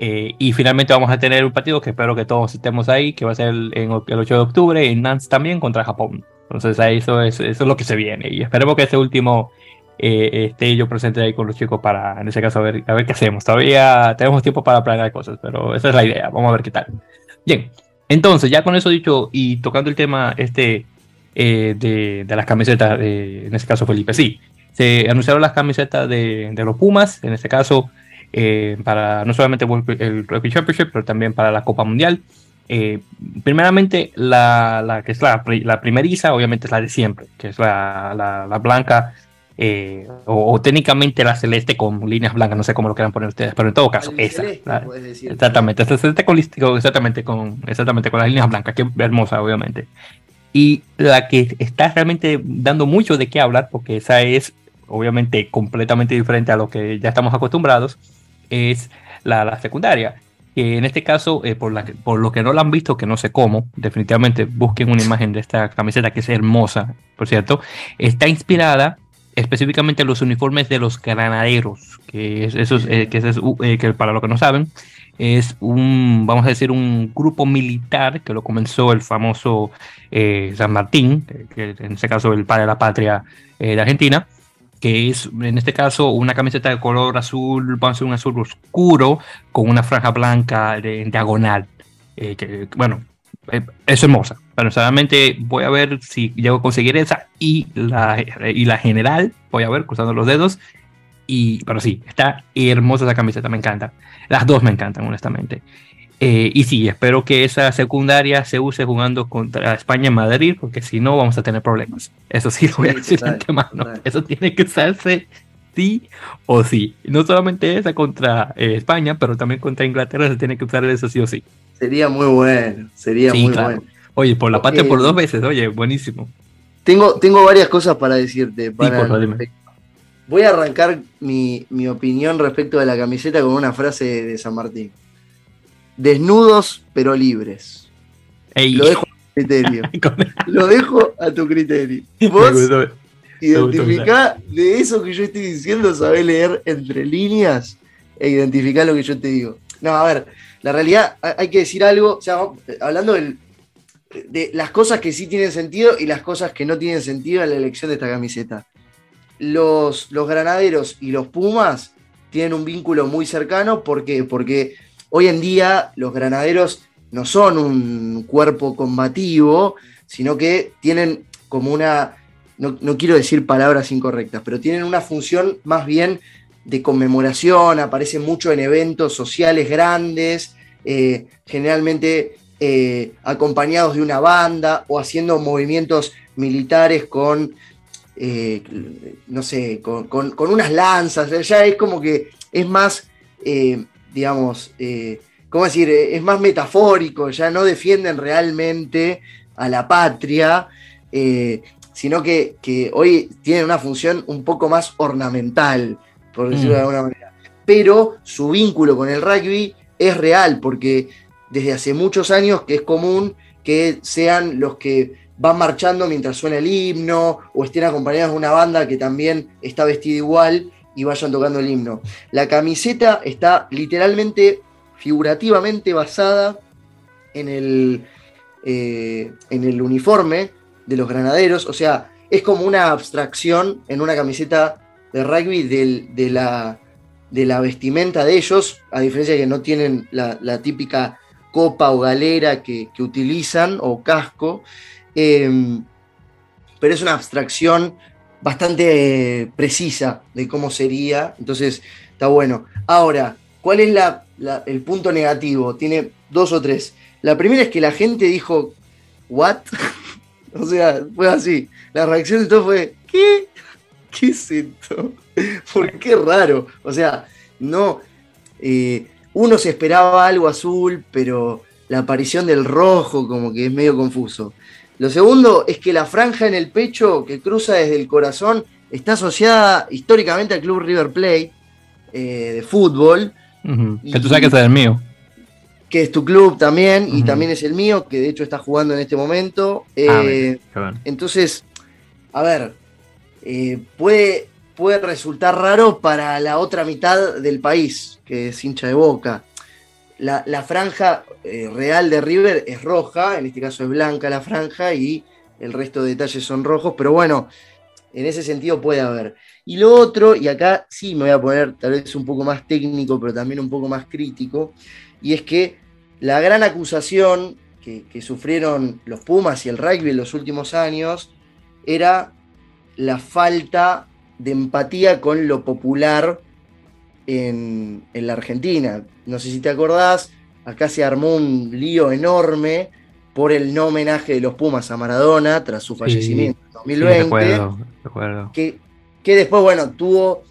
Eh, y finalmente vamos a tener un partido que espero que todos estemos ahí, que va a ser el, el 8 de octubre en Nantes también contra Japón. Entonces eso es, eso es lo que se viene. Y esperemos que este último eh, esté yo presente ahí con los chicos para, en ese caso, a ver, a ver qué hacemos. Todavía tenemos tiempo para planear cosas, pero esa es la idea. Vamos a ver qué tal. Bien, entonces, ya con eso dicho y tocando el tema este eh, de, de, las camisetas, en este caso Felipe, sí, se anunciaron las camisetas de, de los Pumas, en este caso, eh, para no solamente el Rugby Championship, pero también para la Copa Mundial. primeramente, la, la, que es la, la primeriza, obviamente es la de siempre, que es la, la blanca eh, o, técnicamente la celeste con líneas blancas, no sé cómo lo quieran poner ustedes, pero en todo caso, esa. exactamente, esta celeste con, exactamente, con, exactamente con las líneas blancas, que hermosa, obviamente. Y la que está realmente dando mucho de qué hablar, porque esa es obviamente completamente diferente a lo que ya estamos acostumbrados, es la, la secundaria. Que en este caso, eh, por, la, por lo que no la han visto, que no sé cómo, definitivamente busquen una imagen de esta camiseta que es hermosa, por cierto, está inspirada específicamente los uniformes de los granaderos, que es, eso eh, que, es, eh, que para lo que no saben, es un, vamos a decir, un grupo militar que lo comenzó el famoso San Martín, que en este caso el padre de la patria de Argentina, que es en este caso una camiseta de color azul, vamos a un azul oscuro, con una franja blanca de, diagonal. que, bueno, eh, es hermosa. Pero solamente voy a ver si llego a conseguir esa y la, y la general. Voy a ver, cruzando los dedos. Y, pero sí, está hermosa esa camiseta, me encanta. Las dos me encantan, honestamente. Eh, y sí, espero que esa secundaria se use jugando contra España en Madrid, porque si no vamos a tener problemas. Eso sí, lo voy a decir Eso tiene que usarse sí o sí. No solamente esa contra eh, España, pero también contra Inglaterra se tiene que usar eso sí o sí. Sería muy bueno, sería muy bueno. Oye, por la parte por dos veces, oye, buenísimo. Tengo, tengo varias cosas para decirte. Voy a arrancar mi, opinión respecto de la camiseta con una frase de San Martín. Desnudos pero libres. Lo dejo a tu criterio. Lo dejo a tu criterio. Vos identificá de eso que yo estoy diciendo, sabés leer entre líneas e identificar lo que yo te digo. No, a ver, la realidad, hay que decir algo, o sea, hablando de las cosas que sí tienen sentido y las cosas que no tienen sentido en la elección de esta camiseta. Los, los granaderos y los Pumas tienen un vínculo muy cercano, ¿por qué? Porque hoy en día los granaderos no son un cuerpo combativo, sino que tienen como una, no, quiero decir palabras incorrectas, pero tienen una función más bien de conmemoración, aparecen mucho en eventos sociales grandes, eh, generalmente eh, acompañados de una banda o haciendo movimientos militares con, eh, no sé, con, unas lanzas, ya es como que es más, digamos, ¿cómo decir? Es más metafórico, ya no defienden realmente a la patria, sino que, hoy tienen una función un poco más ornamental, por decirlo de mm. alguna manera. Pero su vínculo con el rugby es real, porque desde hace muchos años que es común que sean los que van marchando mientras suena el himno o estén acompañados de una banda que también está vestida igual y vayan tocando el himno. La camiseta está literalmente, figurativamente basada en el, eh, en el uniforme de los granaderos, o sea, es como una abstracción en una camiseta de rugby de, la, de la vestimenta de ellos, a diferencia de que no tienen la, típica copa o galera que, utilizan o casco, em, pero es una abstracción bastante precisa de cómo sería, entonces está bueno. Ahora, ¿cuál es el punto negativo? Tiene dos o tres. La primera es que la gente dijo, ¿what? O sea, fue así. La reacción de todo fue, ¿qué? ¿Qué es esto? ¿Por qué raro? O sea, no. Eh, uno se esperaba algo azul, pero la aparición del rojo como que es medio confuso. Lo segundo es que la franja en el pecho que cruza desde el corazón está asociada históricamente al club River Plate eh, de fútbol. Que tú sabes que es el mío que es tu club también y también es el mío, que de hecho está jugando en este momento. Ah, eh, entonces, a ver, eh, puede, puede resultar raro para la otra mitad del país, que es hincha de boca. La, franja eh, real de River es roja, en este caso es blanca la franja y el resto de detalles son rojos, pero bueno, en ese sentido puede haber. Y lo otro, y acá sí me voy a poner tal vez un poco más técnico, pero también un poco más crítico, y es que la gran acusación que, sufrieron los Pumas y el rugby en los últimos años era la falta de empatía con lo popular en, la Argentina. No sé si te acordás, acá se armó un lío enorme por el no homenaje de los Pumas a Maradona tras su fallecimiento en 2020. Que, que después, bueno, tuvo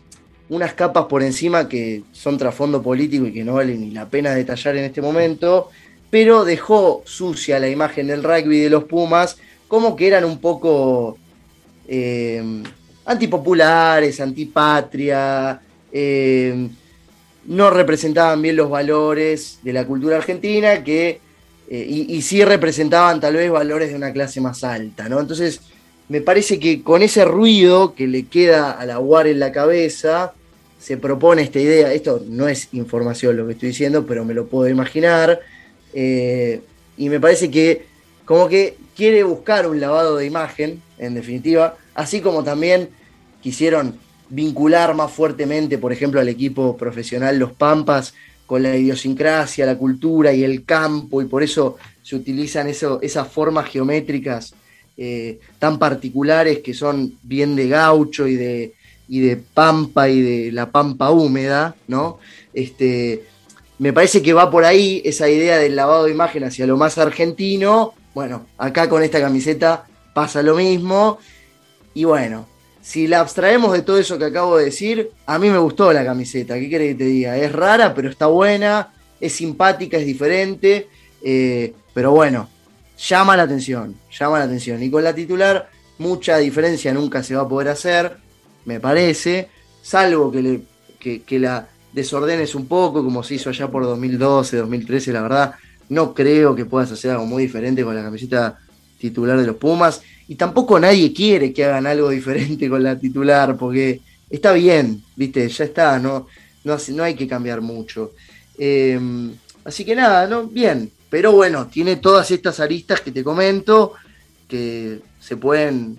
unas capas por encima que son trasfondo político y que no vale ni la pena detallar en este momento, pero dejó sucia la imagen del rugby de los Pumas como que eran un poco eh, antipopulares, antipatria, eh, no representaban bien los valores de la cultura argentina que, eh, y, sí representaban tal vez valores de una clase más alta, ¿no? Entonces, me parece que con ese ruido que le queda a la UAR en la cabeza, se propone esta idea, esto no es información lo que estoy diciendo, pero me lo puedo imaginar, eh, y me parece que como que quiere buscar un lavado de imagen, en definitiva, así como también quisieron vincular más fuertemente, por ejemplo, al equipo profesional Los Pampas con la idiosincrasia, la cultura y el campo, y por eso se utilizan esas formas geométricas eh, tan particulares que son bien de gaucho y de, y de pampa y de la pampa húmeda, ¿no? Este, me parece que va por ahí esa idea del lavado de imagen hacia lo más argentino. Bueno, acá con esta camiseta pasa lo mismo. Y bueno, si la abstraemos de todo eso que acabo de decir, a mí me gustó la camiseta. ¿Qué querés que te diga? Es rara, pero está buena, es simpática, es diferente. Eh, pero bueno, llama la atención, llama la atención. Y con la titular, mucha diferencia nunca se va a poder hacer, me parece, salvo que, le, que, la desordenes un poco, como se hizo allá por 2012, 2013, la verdad, no creo que puedas hacer algo muy diferente con la camiseta titular de los Pumas. Y tampoco nadie quiere que hagan algo diferente con la titular, porque está bien, viste, ya está, no, no, no hay que cambiar mucho. Em, así que nada, ¿no? Bien. Pero bueno, tiene todas estas aristas que te comento que se pueden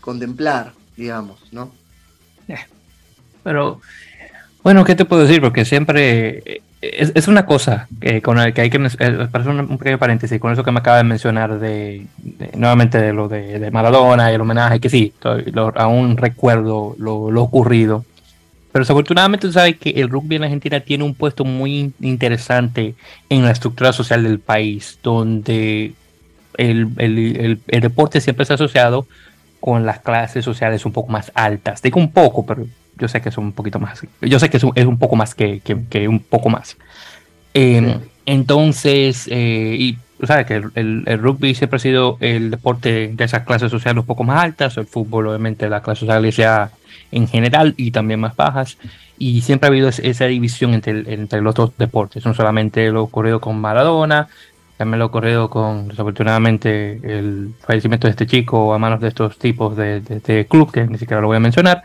contemplar, digamos, ¿no? Eh, pero, bueno, ¿qué te puedo decir? Porque siempre eh, es, una cosa que, con el que hay que, eh, para un, pequeño paréntesis, con eso que me acaba de mencionar de, nuevamente de lo de, Maradona y el homenaje, que sí, aún recuerdo lo, ocurrido. Pero desafortunadamente tú sabes que el rugby en Argentina tiene un puesto muy interesante en la estructura social del país, donde el, el, el, deporte siempre ha asociado con las clases sociales un poco más altas. Digo un poco, pero yo sé que es un poquito más. Yo sé que es un, es un poco más que, que, un poco más. Em, entonces, eh, y sabes que el, el, rugby siempre ha sido el deporte de esas clases sociales un poco más altas, el fútbol obviamente la clase social ya en general y también más bajas, y siempre ha habido esa división entre, entre los dos deportes, no solamente lo ocurrido con Maradona, también lo ocurrido con, desafortunadamente, el fallecimiento de este chico a manos de estos tipos de, de, este club, que ni siquiera lo voy a mencionar.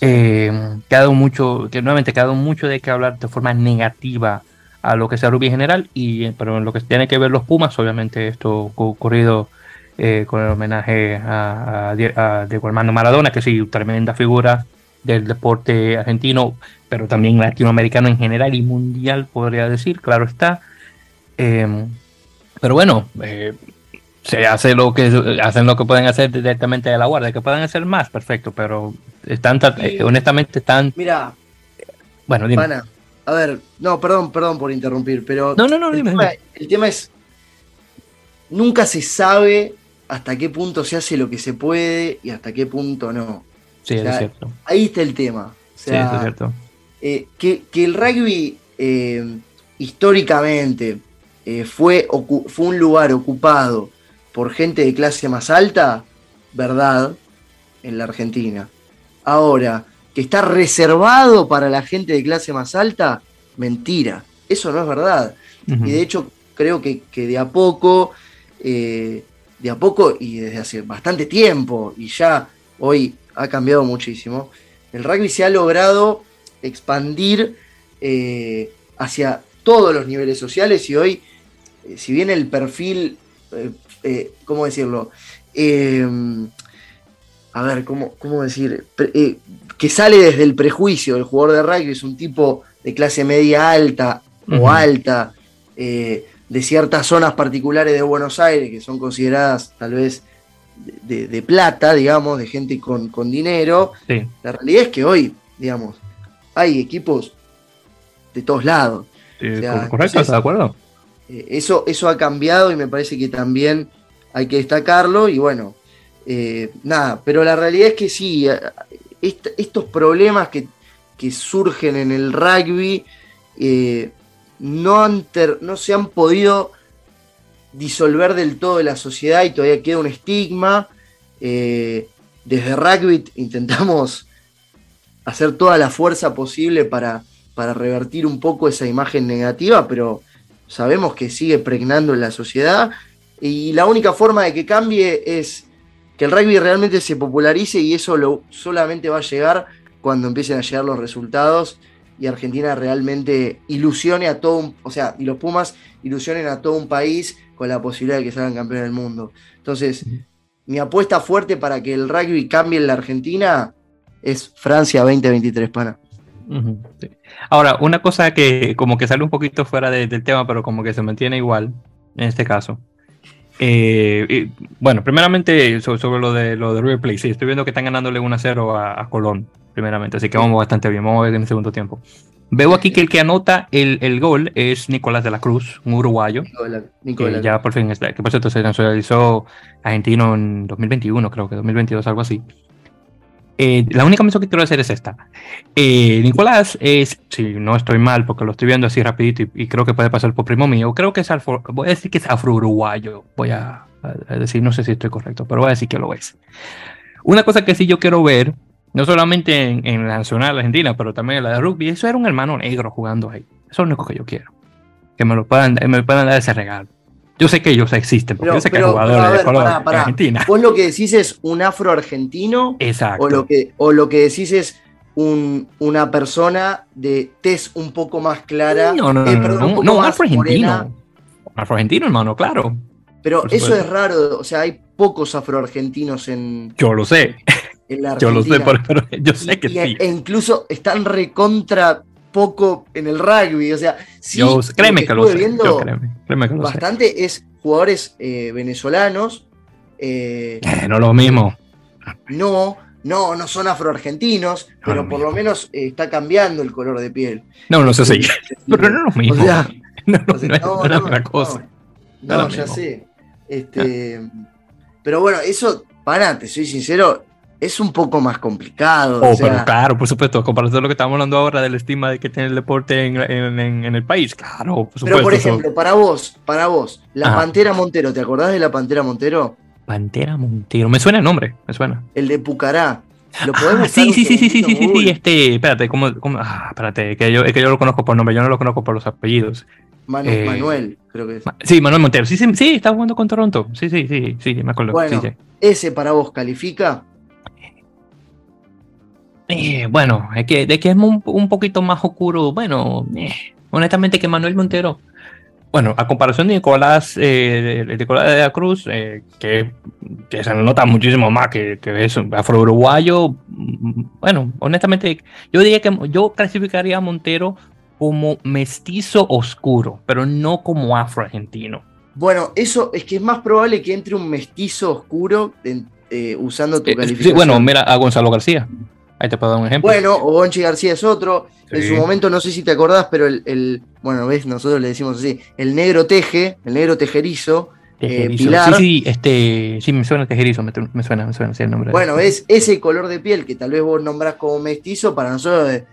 Eh, que ha dado mucho, que nuevamente ha dado mucho de que hablar de forma negativa a lo que sea rugby en general, y, pero en lo que tiene que ver los Pumas, obviamente esto ocurrido eh, con el homenaje a, a, Diego Armando Maradona, que sí, tremenda figura del deporte argentino, pero también latinoamericano en general y mundial, podría decir, claro está. Eh, pero bueno, eh, se hace lo que hacen lo que pueden hacer directamente de la guardia, que puedan hacer más, perfecto, pero están eh, honestamente están Mira, bueno, dime. a ver, no, perdón, perdón por interrumpir, pero No, no, no, el, tema, el tema es nunca se sabe hasta qué punto se hace lo que se puede y hasta qué punto no. Sí, es cierto. Ahí está el tema. sí, es cierto. Eh, que, que, el rugby históricamente eh, fue, fue un lugar ocupado por gente de clase más alta, verdad, en la Argentina. Ahora, que está reservado para la gente de clase más alta, mentira. Eso no es verdad. Y de hecho, creo que, de a poco, eh, de a poco y desde hace bastante tiempo, y ya hoy ha cambiado muchísimo, el rugby se ha logrado expandir eh, hacia todos los niveles sociales y hoy eh, si bien el perfil, eh, eh, ¿cómo decirlo? a ver, ¿cómo, cómo decir? que sale desde el prejuicio, el jugador de rugby es un tipo de clase media alta o alta, de ciertas zonas particulares de Buenos Aires, que son consideradas tal vez de, plata, digamos, de gente con, dinero. La realidad es que hoy, digamos, hay equipos de todos lados. correcto, ¿estás de acuerdo? Eh, eso, eso ha cambiado y me parece que también hay que destacarlo y bueno, eh, nada, pero la realidad es que sí, eh, estos problemas que, surgen en el rugby no, no se han podido disolver del todo de la sociedad y todavía queda un estigma. desde rugby intentamos hacer toda la fuerza posible para, para revertir un poco esa imagen negativa, pero sabemos que sigue pregnando en la sociedad y la única forma de que cambie es que el rugby realmente se popularice y eso lo, solamente va a llegar cuando empiecen a llegar los resultados y Argentina realmente ilusione a todo un, o sea, y los Pumas ilusionen a todo un país con la posibilidad de que salgan campeón del mundo. Entonces, mi apuesta fuerte para que el rugby cambie en la Argentina es Francia 2023, pana. Ahora, una cosa que como que sale un poquito fuera del tema, pero como que se mantiene igual en este caso. Eh, bueno, primeramente sobre, lo de lo de River Plate, sí, estoy viendo que están ganándole 1-0 a, Colón, primeramente, así que vamos bastante bien, vamos a ver en el segundo tiempo. Veo aquí que el que anota el, gol es Nicolás de la Cruz, un uruguayo. Nicolás, ya por fin está, que por cierto se nacionalizó argentino en 2021, creo que 2022, algo así. Eh, la única mención que quiero hacer es esta. Eh, Nicolás es, si no estoy mal, porque lo estoy viendo así rapidito y, creo que puede pasar por primo mío, creo que es afro, voy a decir que es afro-uruguayo, voy a, decir, no sé si estoy correcto, pero voy a decir que lo es. Una cosa que sí yo quiero ver, no solamente en, la nacional argentina, pero también en la de rugby, eso era un hermano negro jugando ahí. Eso es lo único que yo quiero. Que me lo puedan, me puedan dar ese regalo. Yo sé que ellos existen, porque yo sé que hay jugadores de Argentina. Vos lo que decís es un afro argentino. Exacto. O lo que, o lo que decís es un, una persona de tez un poco más clara. No, no, eh, perdón, no, no, afroargentino. afroargentino, hermano, claro. Pero Por eso supuesto. es raro, o sea, hay pocos afroargentinos en, Yo lo sé, en la yo lo sé, pero, pero yo sé Y- que y- sí. E incluso están recontra poco en el rugby, o sea, sí, yo, créeme lo que lo sé. viendo yo créeme, créeme que lo sé. bastante es jugadores eh, venezolanos, eh, Eh, no lo mismo. no, no, no son afroargentinos, pero lo por lo menos eh, está cambiando el color de piel. No, no sé si. Pero no lo mismo. O sea, no, no, o sea, no no, no no, otra no. cosa. No, No, ya mismo. sé. Este, pero bueno, eso, para, te soy sincero, es un poco más complicado. Oh, o sea, pero claro, por supuesto, comparación a lo que estamos hablando ahora del estima de que tiene el deporte en, en- el país, claro, por supuesto. pero por ejemplo, para vos, para vos, la Ajá. Pantera Montero, ¿te acordás de la Pantera Montero? Pantera Montero, me suena el nombre, me suena. El de Pucará. ¿Lo podés Ah, sí, sí, sí, sí, sí, sí, sí, este, espérate, ¿cómo, cómo? Ah, espérate, que yo, es que yo lo conozco por nombre, yo no lo conozco por los apellidos. Manu- eh, Manuel, creo que es. Sí, Manuel Montero, sí, sí, sí, está jugando con Toronto, sí, sí, sí, sí, me acuerdo. Bueno. sí, sí. ¿Ese para vos califica? Eh, bueno, es que, de que es un, un poquito más oscuro. Bueno, eh, honestamente que Manuel Montero. Bueno, a comparación de Nicolás, eh, de Nicolás de la Cruz, eh, que, que se nota muchísimo más que, que es un afro-uruguayo. mm, Bueno, honestamente, yo diría que yo clasificaría a Montero como mestizo oscuro, pero no como afro-argentino. Bueno, eso es que es más probable que entre un mestizo oscuro en- eh, usando tu Eh, sí, calificación. bueno, mira a Gonzalo García. Ahí te puedo dar un ejemplo. Bueno, o Gonchi García es otro. En su momento, no sé si te acordás, pero el, el- bueno, ves, nosotros le decimos así, el negro teje, el negro tejerizo. Tejerizo. Pilar. Sí, sí, este, sí, me suena Tejerizo, me, me suena, me suena, sí, el nombre. Bueno, ves, ese color de piel que tal vez vos nombrás como mestizo, para nosotros, eh,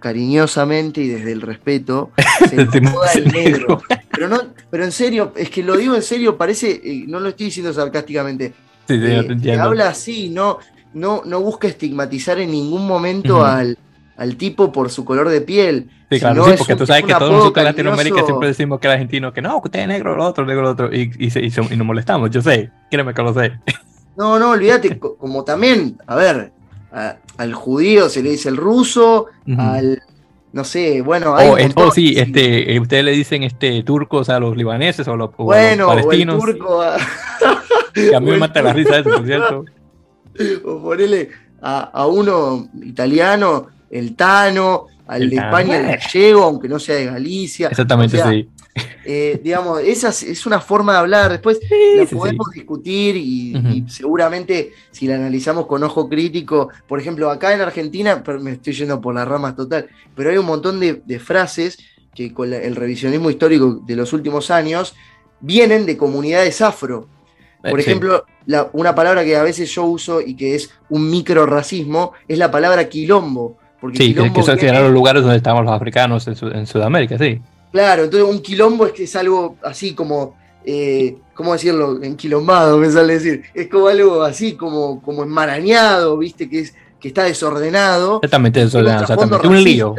cariñosamente y desde el respeto, se incomoda el negro. Pero, no, pero en serio, es que lo digo en serio, parece, eh, no lo estoy diciendo sarcásticamente, Sí, sí, eh, te habla así, no, no, no busca estigmatizar en ningún momento al, al tipo por su color de piel. Sí, claro, sí, porque un- tú sabes es que todos nosotros en Latinoamérica siempre decimos que el argentino que no, que usted es negro, lo otro, negro, lo otro, y, y, y, nos molestamos, yo sé, créeme que lo sé. No, no, olvídate, co- como también, a ver, a- al judío se le dice el ruso, al, no sé, bueno, hay O, oh, sí, este, eh, ustedes le dicen este, turcos a los libaneses o, los- o bueno, a los palestinos. turco, a- que a mí me mata la risa eso, por cierto. o ponele a, a uno italiano, el Tano, al El de Tano. España, el gallego, aunque no sea de Galicia. Exactamente, O sea, sí. eh, digamos, esa es, una forma de hablar. Después Sí, la sí, sí. podemos discutir y, seguramente si la analizamos con ojo crítico, por ejemplo, acá en Argentina, pero me estoy yendo por las ramas total, pero hay un montón de, de frases que con la- el revisionismo histórico de los últimos años vienen de comunidades afro. Por sí. ejemplo, la- una palabra que a veces yo uso y que es un micro racismo es la palabra quilombo. Porque Sí, que, quilombo que son viene- los lugares donde estaban los africanos en, Su- en Sudamérica, sí. Claro, entonces un quilombo es que es algo así como, eh, ¿cómo decirlo? Enquilombado, me sale decir. Es como algo así, como, como enmarañado, ¿viste? Que, es, que está desordenado. Exactamente eso, Tiene un exactamente. trasfondo Un lío.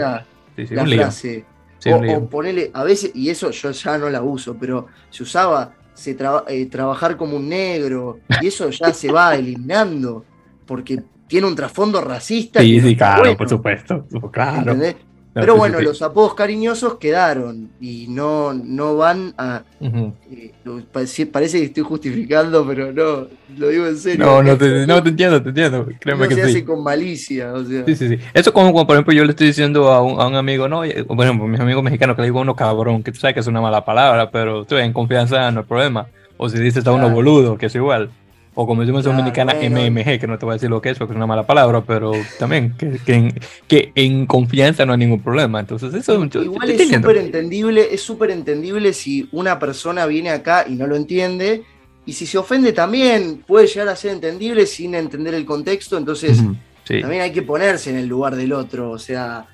Sí, sí, La un lío. frase. Sí, o, lío. o ponele, a veces, y eso yo ya no la uso, pero se usaba se traba- eh, trabajar como un negro, y eso ya se va eliminando, porque tiene un trasfondo racista. Sí, sí, claro, bueno, por supuesto. Claro. ¿entendés? No, Pero bueno, los apodos cariñosos quedaron y no, no van a. Eh, lo- parece, parece que estoy justificando, pero no, lo digo en serio. No, no te, no te entiendo, te entiendo. Créeme no que se sí. hace con malicia, o sea. Sí, sí, sí. Eso como, como, por ejemplo yo le estoy diciendo a un, a un amigo, no, ejemplo, mis amigos mexicanos que le digo uno cabrón, que tú sabes que es una mala palabra, pero tú en confianza no hay problema. O si dices a uno Claro. boludo, que es igual. O como decimos Claro, dominicana, bueno. MMG, que no te voy a decir lo que es porque es una mala palabra, pero también que, que, en, que en confianza no hay ningún problema. Entonces eso yo, Igual es súper entendible, es súper entendible si una persona viene acá y no lo entiende, y si se ofende también puede llegar a ser entendible sin entender el contexto, entonces Sí. también hay que ponerse en el lugar del otro, o sea,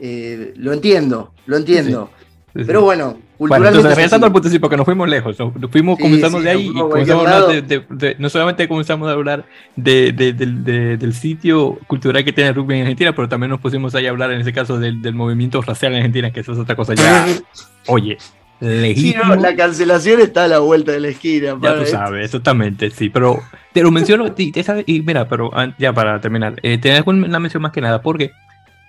eh, lo entiendo, lo entiendo. Sí, sí. Pero bueno, Bueno, entonces es regresando al punto, sí, porque nos fuimos lejos. Nos, fuimos, Sí, comenzamos sí, de ahí y comenzamos a hablar de, de- de- no solamente comenzamos a hablar de, de- del- de- del sitio cultural que tiene el rugby en Argentina, pero también nos pusimos ahí a hablar en ese caso del, del movimiento racial en Argentina, que eso es otra cosa ya. Oye, Sí, legítimo. no, la cancelación está a la vuelta de la esquina. Ya tú sabes, exactamente, sí, pero te lo menciono, y, mira, pero ya para terminar, eh, te una mención más que nada, porque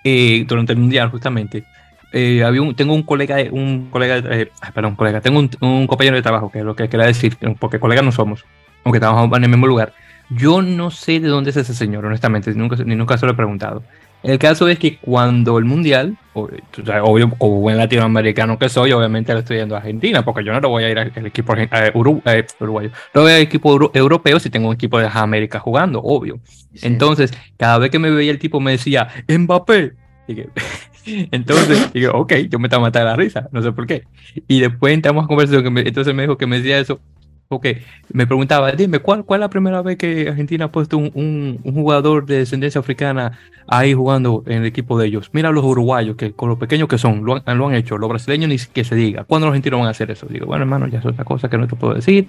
eh, durante el mundial justamente. Eh, había un, tengo un colega, un colega, eh, perdón, colega, tengo un, un, compañero de trabajo, que es lo que quería decir, porque colegas no somos, aunque trabajamos en el mismo lugar. Yo no sé de dónde es ese señor, honestamente, nunca, ni nunca se lo he preguntado. El caso es que cuando el mundial, obvio, como buen latinoamericano que soy, obviamente le estoy yendo a Argentina, porque yo no lo voy a ir al equipo eh, eh, uruguayo, no voy al equipo europeo si tengo un equipo de América jugando, obvio. Entonces, cada vez que me veía el tipo me decía, Mbappé. entonces, digo, ok, yo me estaba matando la risa, no sé por qué. Y después entramos a conversación, entonces me dijo que me decía eso porque me preguntaba, dime, ¿cuál, ¿cuál es la primera vez que Argentina ha puesto un, un, jugador de descendencia africana ahí jugando en el equipo de ellos? Mira los uruguayos, que con lo pequeños que son, lo han, lo han hecho. Los brasileños ni que se diga. ¿Cuándo los argentinos van a hacer eso? Digo, bueno, hermano, ya es otra cosa que no te puedo decir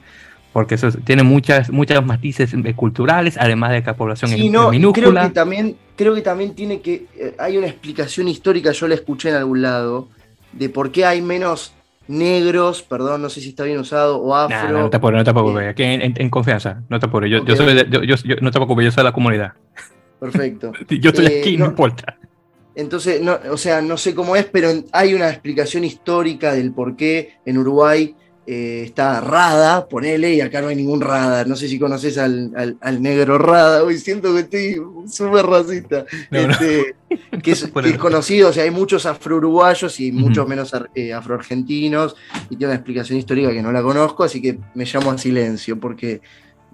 porque eso tiene muchas, muchas matices culturales, además de que la población sí, no, Creo que también, creo que también tiene que, eh, hay una explicación histórica, yo la escuché en algún lado, de por qué hay menos negros, perdón, no sé si está bien usado, o afro. no, te apures, no te apures, aquí en, confianza, no te apures, yo, yo, soy yo, yo, no te preocupes, yo soy de la comunidad. Perfecto. yo estoy eh, aquí, no, importa. Entonces, no, o sea, no sé cómo es, pero hay una explicación histórica del por qué en Uruguay eh, está Rada, ponele, y acá no hay ningún Rada. No sé si conoces al, negro Rada. Hoy siento que estoy súper racista. Este, que, es, conocido, o sea, hay muchos afro-uruguayos y muchos menos eh, afro-argentinos. Y tiene una explicación histórica que no la conozco, así que me llamo a silencio, porque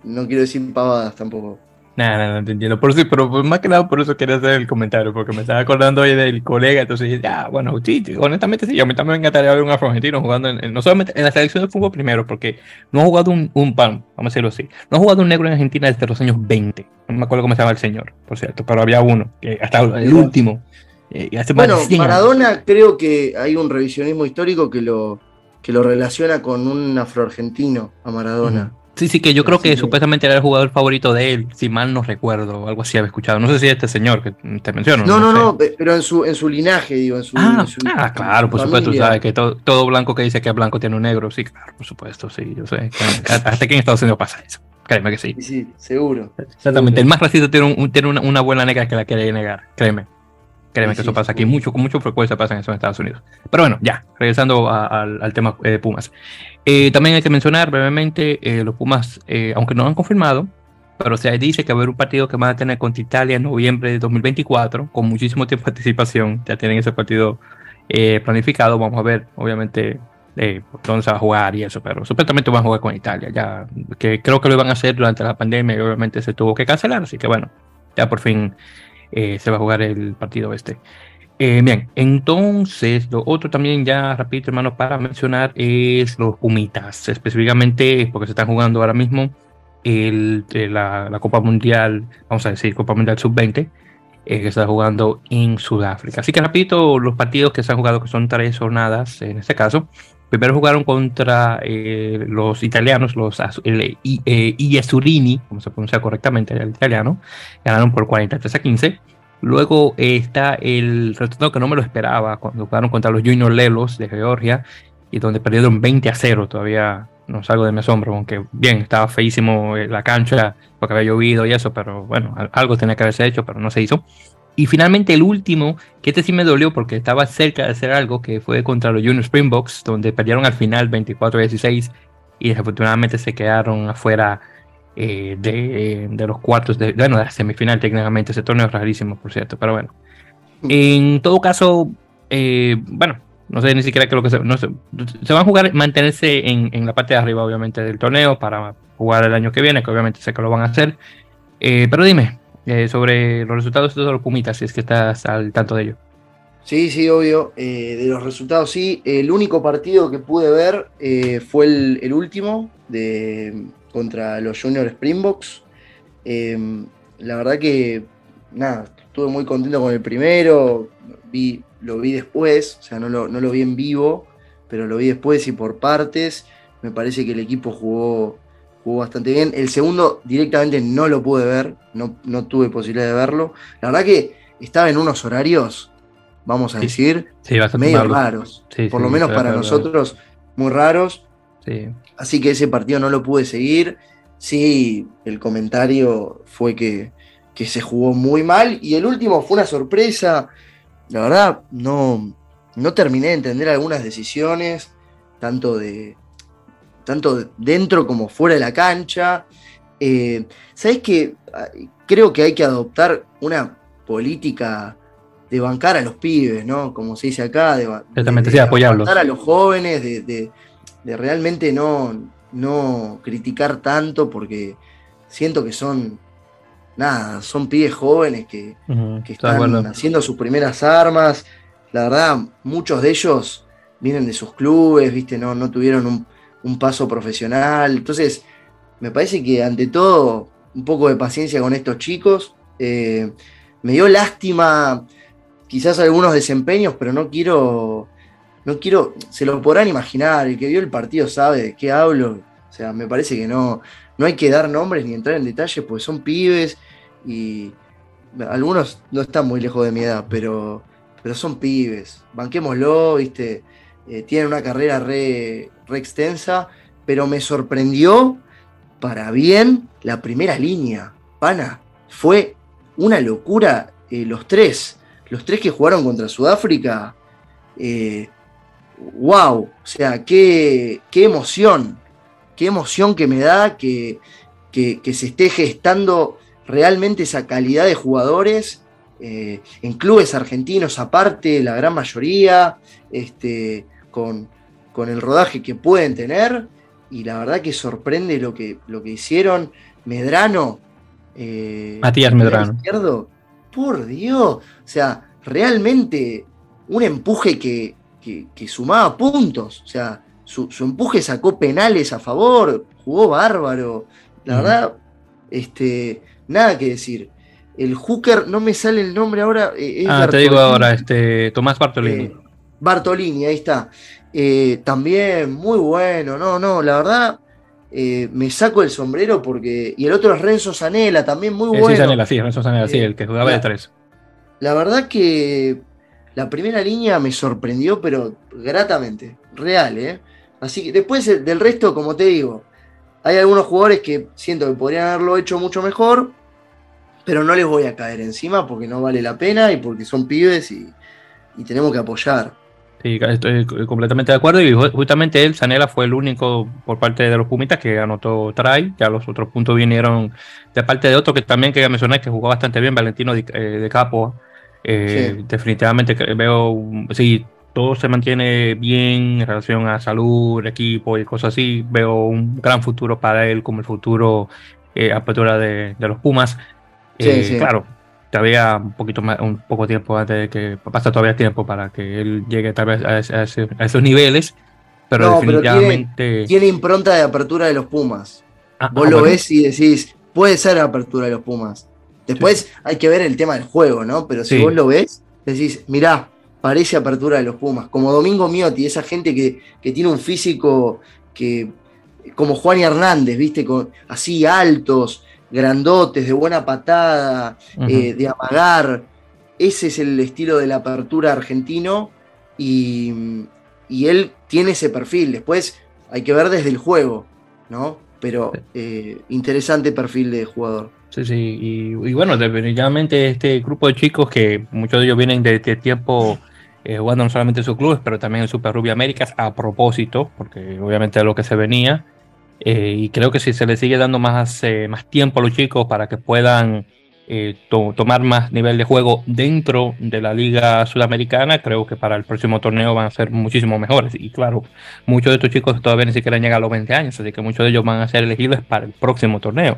no quiero decir pavadas tampoco. Nada, no, te entiendo. Por eso, pero más que nada por eso quería hacer el comentario, porque me estaba acordando hoy del colega, entonces dije, ah, bueno, sí, honestamente sí, a mí también me encantaría ver un afro-argentino jugando, en, no solamente en la selección de fútbol primero, porque no ha jugado un, un pan, vamos a decirlo así, no ha jugado un negro en Argentina desde los años 20, no me acuerdo cómo se llama el señor, por cierto, pero había uno, que hasta el último. Eh, bueno, Maradona creo que hay un revisionismo histórico que lo, que lo relaciona con un afro-argentino a Maradona. Sí, sí, que yo creo que, supuestamente era el jugador favorito de él, si mal no recuerdo, algo así había escuchado. No sé si este señor que te menciono. No, no, no, pero en su, en su linaje, digo, en su. Ah, su, ah claro, por supuesto, sabes que todo, todo, blanco que dice que es blanco tiene un negro, sí, claro, por supuesto, sí, yo sé. hasta aquí en Estados Unidos pasa eso. Créeme que sí. Sí, sí seguro. Exactamente, el más racista tiene, un, tiene una, una buena negra que la quiere negar, créeme. Créeme que eso pasa aquí, mucho, con mucha frecuencia pasa en eso en Estados Unidos. Pero bueno, ya, regresando al tema de eh, Pumas. Eh, también hay que mencionar brevemente, eh, los Pumas, aunque no han confirmado, pero se dice que va a haber un partido que van a tener contra Italia en noviembre de 2024, con muchísimo tiempo de participación, ya tienen ese partido planificado, vamos a ver, obviamente, dónde se va a jugar y eso, pero supuestamente van a jugar con Italia, ya que creo que lo iban a hacer durante la pandemia y obviamente se tuvo que cancelar, así que bueno, ya por fin eh, se va a jugar el partido este. Eh, bien, entonces lo otro también ya rapidito hermano para mencionar es los Pumitas, específicamente porque se están jugando ahora mismo el, eh, la, Copa Mundial, vamos a decir Copa Mundial Sub-20, que se está jugando en Sudáfrica. Así que rapidito los partidos que se han jugado, que son tres jornadas en este caso. Primero jugaron contra eh, los italianos, los el, eh, Iesurini, como se pronuncia correctamente el italiano, ganaron por 43 a 15. Luego está el resultado que no me lo esperaba, cuando jugaron contra los Junior Lelos de Georgia, y donde perdieron 20 a 0. Todavía no salgo de mi asombro, aunque bien, estaba feísimo la cancha porque había llovido y eso, pero bueno, algo tenía que haberse hecho, pero no se hizo. Y finalmente el último, que este sí me dolió porque estaba cerca de hacer algo, que fue contra los Junior Springboks, donde perdieron al final 24-16 y desafortunadamente se quedaron afuera eh, de, los cuartos, de, bueno, de la semifinal técnicamente. Ese torneo es rarísimo, por cierto, pero bueno. En todo caso, eh, bueno, no sé ni siquiera qué lo que se, no se, se van a jugar, mantenerse en, en, la parte de arriba, obviamente, del torneo para jugar el año que viene, que obviamente sé que lo van a hacer. Eh, pero dime, eh, sobre los resultados de los Pumitas, si es que estás al tanto de ello. Sí, sí, obvio. Eh, de los resultados, sí. El único partido que pude ver eh, fue el, último de, contra los Junior Springboks. la verdad que, nada, estuve muy contento con el primero. Vi, lo vi después, o sea, no lo, no lo vi en vivo, pero lo vi después y por partes. Me parece que el equipo jugó jugó bastante bien. El segundo directamente no lo pude ver, no, no tuve posibilidad de verlo. La verdad que estaba en unos horarios, vamos a decir, medio raros. Por lo menos para nosotros, muy raros. Así que ese partido no lo pude seguir. Sí, el comentario fue que, que se jugó muy mal. Y el último fue una sorpresa la verdad, no, no terminé de entender algunas decisiones, tanto de tanto dentro como fuera de la cancha. Eh, ¿Sabes qué? Creo que hay que adoptar una política de bancar a los pibes, ¿no? Como se dice acá, de, de, apoyarlos. a los jóvenes, de, realmente no, no criticar tanto, porque siento que son, nada, son pibes jóvenes que, están haciendo sus primeras armas. La verdad, muchos de ellos vienen de sus clubes, ¿viste? No, no tuvieron un, paso profesional. Entonces, me parece que ante todo, un poco de paciencia con estos chicos. Eh, me dio lástima quizás algunos desempeños, pero no quiero, no quiero, se lo podrán imaginar, el que vio el partido sabe de qué hablo, o sea, me parece que no, no hay que dar nombres ni entrar en detalles, porque son pibes y algunos no están muy lejos de mi edad, pero, pero son pibes, banquémoslo, viste, eh, tienen una carrera re, extensa, pero me sorprendió para bien la primera línea, pana, fue una locura eh, los tres. Los tres que jugaron contra Sudáfrica, eh, wow, o sea, qué, qué, emoción, qué emoción que me da que, se esté gestando realmente esa calidad de jugadores eh, en clubes argentinos aparte, la gran mayoría, este, con, con, el rodaje que pueden tener, y la verdad que sorprende lo que, lo que hicieron Medrano. Eh, Matías Medrano. Izquierdo, por Dios, o sea, realmente un empuje que, sumaba puntos, o sea, su, empuje sacó penales a favor, jugó bárbaro, la verdad, este, nada que decir. El hooker, no me sale el nombre ahora. Eh, ah, te digo ahora, este, Tomás Bartolini. Eh, Bartolini, ahí está. Eh, también muy bueno, no, no, la verdad, me saco el sombrero porque. Y el otro es Renzo Zanella, también muy bueno. Sí, Zanella, sí, Renzo Zanella, sí, el que jugaba de tres. La verdad que la primera línea me sorprendió, pero gratamente, real, ¿eh? Así que después del resto, como te digo, hay algunos jugadores que siento que podrían haberlo hecho mucho mejor, pero no les voy a caer encima porque no vale la pena y porque son pibes y, y tenemos que apoyar. Sí, estoy completamente de acuerdo. Y justamente él, Sanela, fue el único por parte de los Pumitas que anotó try. Ya los otros puntos vinieron de parte de otro que también quería mencionar que jugó bastante bien, Valentino de, eh, de Capo. Eh, definitivamente veo, si todo se mantiene bien en relación a salud, equipo y cosas así. Veo un gran futuro para él como el futuro eh, apertura de, los Pumas. Claro, todavía un poquito más, un poco tiempo antes de que pasa todavía tiempo para que él llegue tal vez a, esos niveles, pero definitivamente tiene, impronta de apertura de los Pumas. Ah, Vos ah, lo ves y decís, puede ser apertura de los Pumas. Después hay que ver el tema del juego, ¿no? Pero si vos lo ves, decís, mirá, parece apertura de los Pumas. Como Domingo Miotti, esa gente que, tiene un físico que, como Juan y Hernández, ¿viste? Con, así altos, grandotes, de buena patada, eh, de amagar. Ese es el estilo de la apertura argentino y, él tiene ese perfil. Después hay que ver desde el juego, ¿no? Pero eh, interesante perfil de jugador. Sí, sí, y, bueno, definitivamente este grupo de chicos que muchos de ellos vienen de, tiempo eh, jugando no solamente en sus clubes, pero también en Super Rugby Américas a propósito, porque obviamente es lo que se venía. Eh, y creo que si se les sigue dando más, eh, más tiempo a los chicos para que puedan eh, tomar más nivel de juego dentro de la liga sudamericana, creo que para el próximo torneo van a ser muchísimo mejores. Y claro, muchos de estos chicos todavía ni siquiera llegan a los 20 años, así que muchos de ellos van a ser elegibles para el próximo torneo.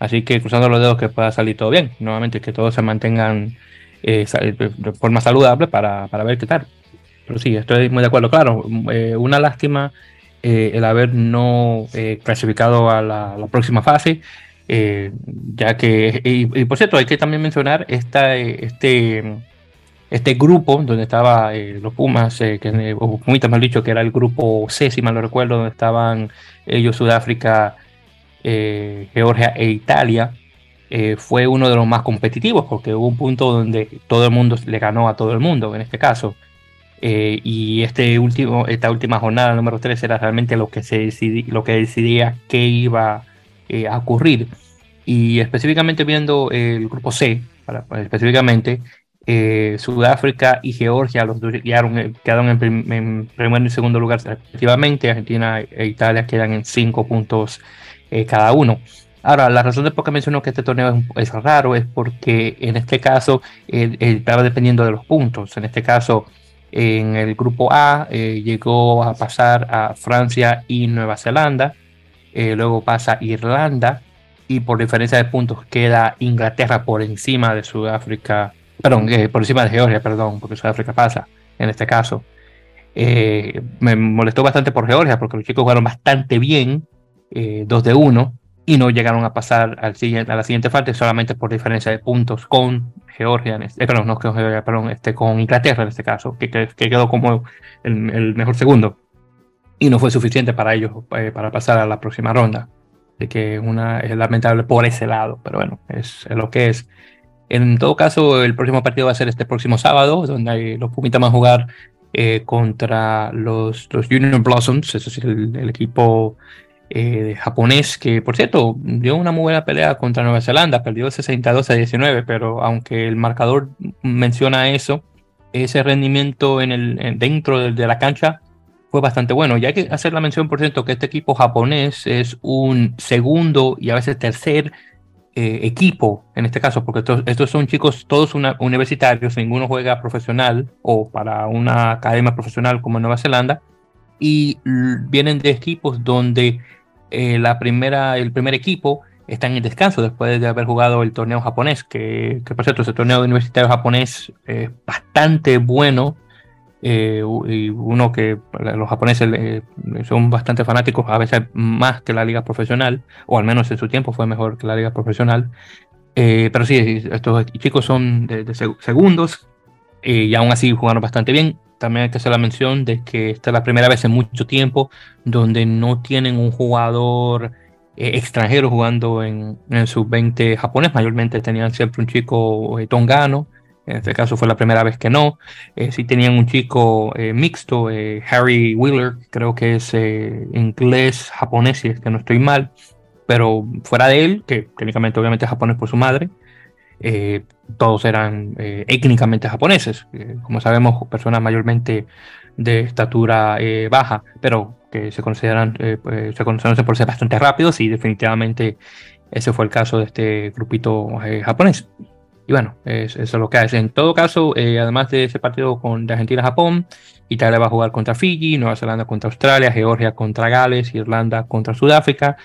Así que cruzando los dedos que pueda salir todo bien. Nuevamente que todos se mantengan de forma saludable para, para ver qué tal. Pero sí, estoy muy de acuerdo. Claro, una lástima eh, el haber no eh, clasificado a la, próxima fase, eh, ya que, y, por cierto, hay que también mencionar este, este grupo donde estaba los Pumas, que, o Pumitas mal dicho, que era el grupo C, si mal recuerdo, donde estaban ellos, Sudáfrica, Georgia e Italia. fue uno de los más competitivos porque hubo un punto donde todo el mundo le ganó a todo el mundo en este caso. Eh, y este último, esta última jornada número 3 era realmente lo que, se lo que decidía qué iba eh, a ocurrir. Y específicamente viendo el grupo C, para, específicamente, eh, Sudáfrica y Georgia los dos quedaron, quedaron en, primer y segundo lugar respectivamente. Argentina e Italia quedan en cinco puntos eh, cada uno. Ahora, la razón de por qué menciono que este torneo es, raro es porque en este caso estaba dependiendo de los puntos. En este caso, en el grupo A llegó a pasar a Francia y Nueva Zelanda. luego pasa Irlanda y por diferencia de puntos queda Inglaterra por encima de Sudáfrica perdón, eh, por encima de Georgia, perdón, porque Sudáfrica pasa en este caso. Eh, me molestó bastante por Georgia porque los chicos jugaron bastante bien, eh, 2 de 1, y no llegaron a pasar al siguiente, a la siguiente fase solamente por diferencia de puntos con Georgia, este, perdón, no con Georgia, perdón, este, con Inglaterra en este caso, que, que, quedó como el, mejor segundo. Y no fue suficiente para ellos para pasar a la próxima ronda. De que una es lamentable por ese lado, pero bueno, es lo que es. En todo caso, el próximo partido va a ser este próximo sábado, donde los Pumitas van a jugar eh, contra los, los Union Blossoms, eso es el, equipo eh, japonés, que por cierto dio una muy buena pelea contra Nueva Zelanda, perdió 62 a 19, pero aunque el marcador menciona eso, ese rendimiento en el, dentro de, de, la cancha fue bastante bueno. Y hay que hacer la mención, por cierto, que este equipo japonés es un segundo y a veces tercer eh, equipo, en este caso, porque estos, son chicos todos universitarios, ninguno juega profesional o para una academia profesional como en Nueva Zelanda, y vienen de equipos donde eh, la primera, el primer equipo está en el descanso después de haber jugado el torneo japonés, que, por cierto, ese torneo universitario japonés es bastante bueno eh, y uno que los japoneses eh, son bastante fanáticos, a veces más que la liga profesional, o al menos en su tiempo fue mejor que la liga profesional. Pero sí, estos chicos son segundos y aún así jugaron bastante bien. También hay que hacer la mención de que esta es la primera vez en mucho tiempo donde no tienen un jugador extranjero jugando en, en sub-20 japonés. Mayormente tenían siempre un chico tongano en este caso fue la primera vez que no. Eh, sí tenían un chico eh, mixto, eh, Harry Wheeler, creo que es inglés, japonés, si es que no estoy mal. Pero fuera de él, que técnicamente obviamente es japonés por su madre, todos eran étnicamente japoneses. como sabemos, personas mayormente de estatura baja, pero que se consideran, pues, se conocen por ser bastante rápidos y definitivamente ese fue el caso de este grupito japonés. Y bueno, eso es lo que hace. En todo caso, eh, además de ese partido con de Argentina-Japón, Italia va a jugar contra Fiji, Nueva Zelanda contra Australia, Georgia contra Gales, Irlanda contra Sudáfrica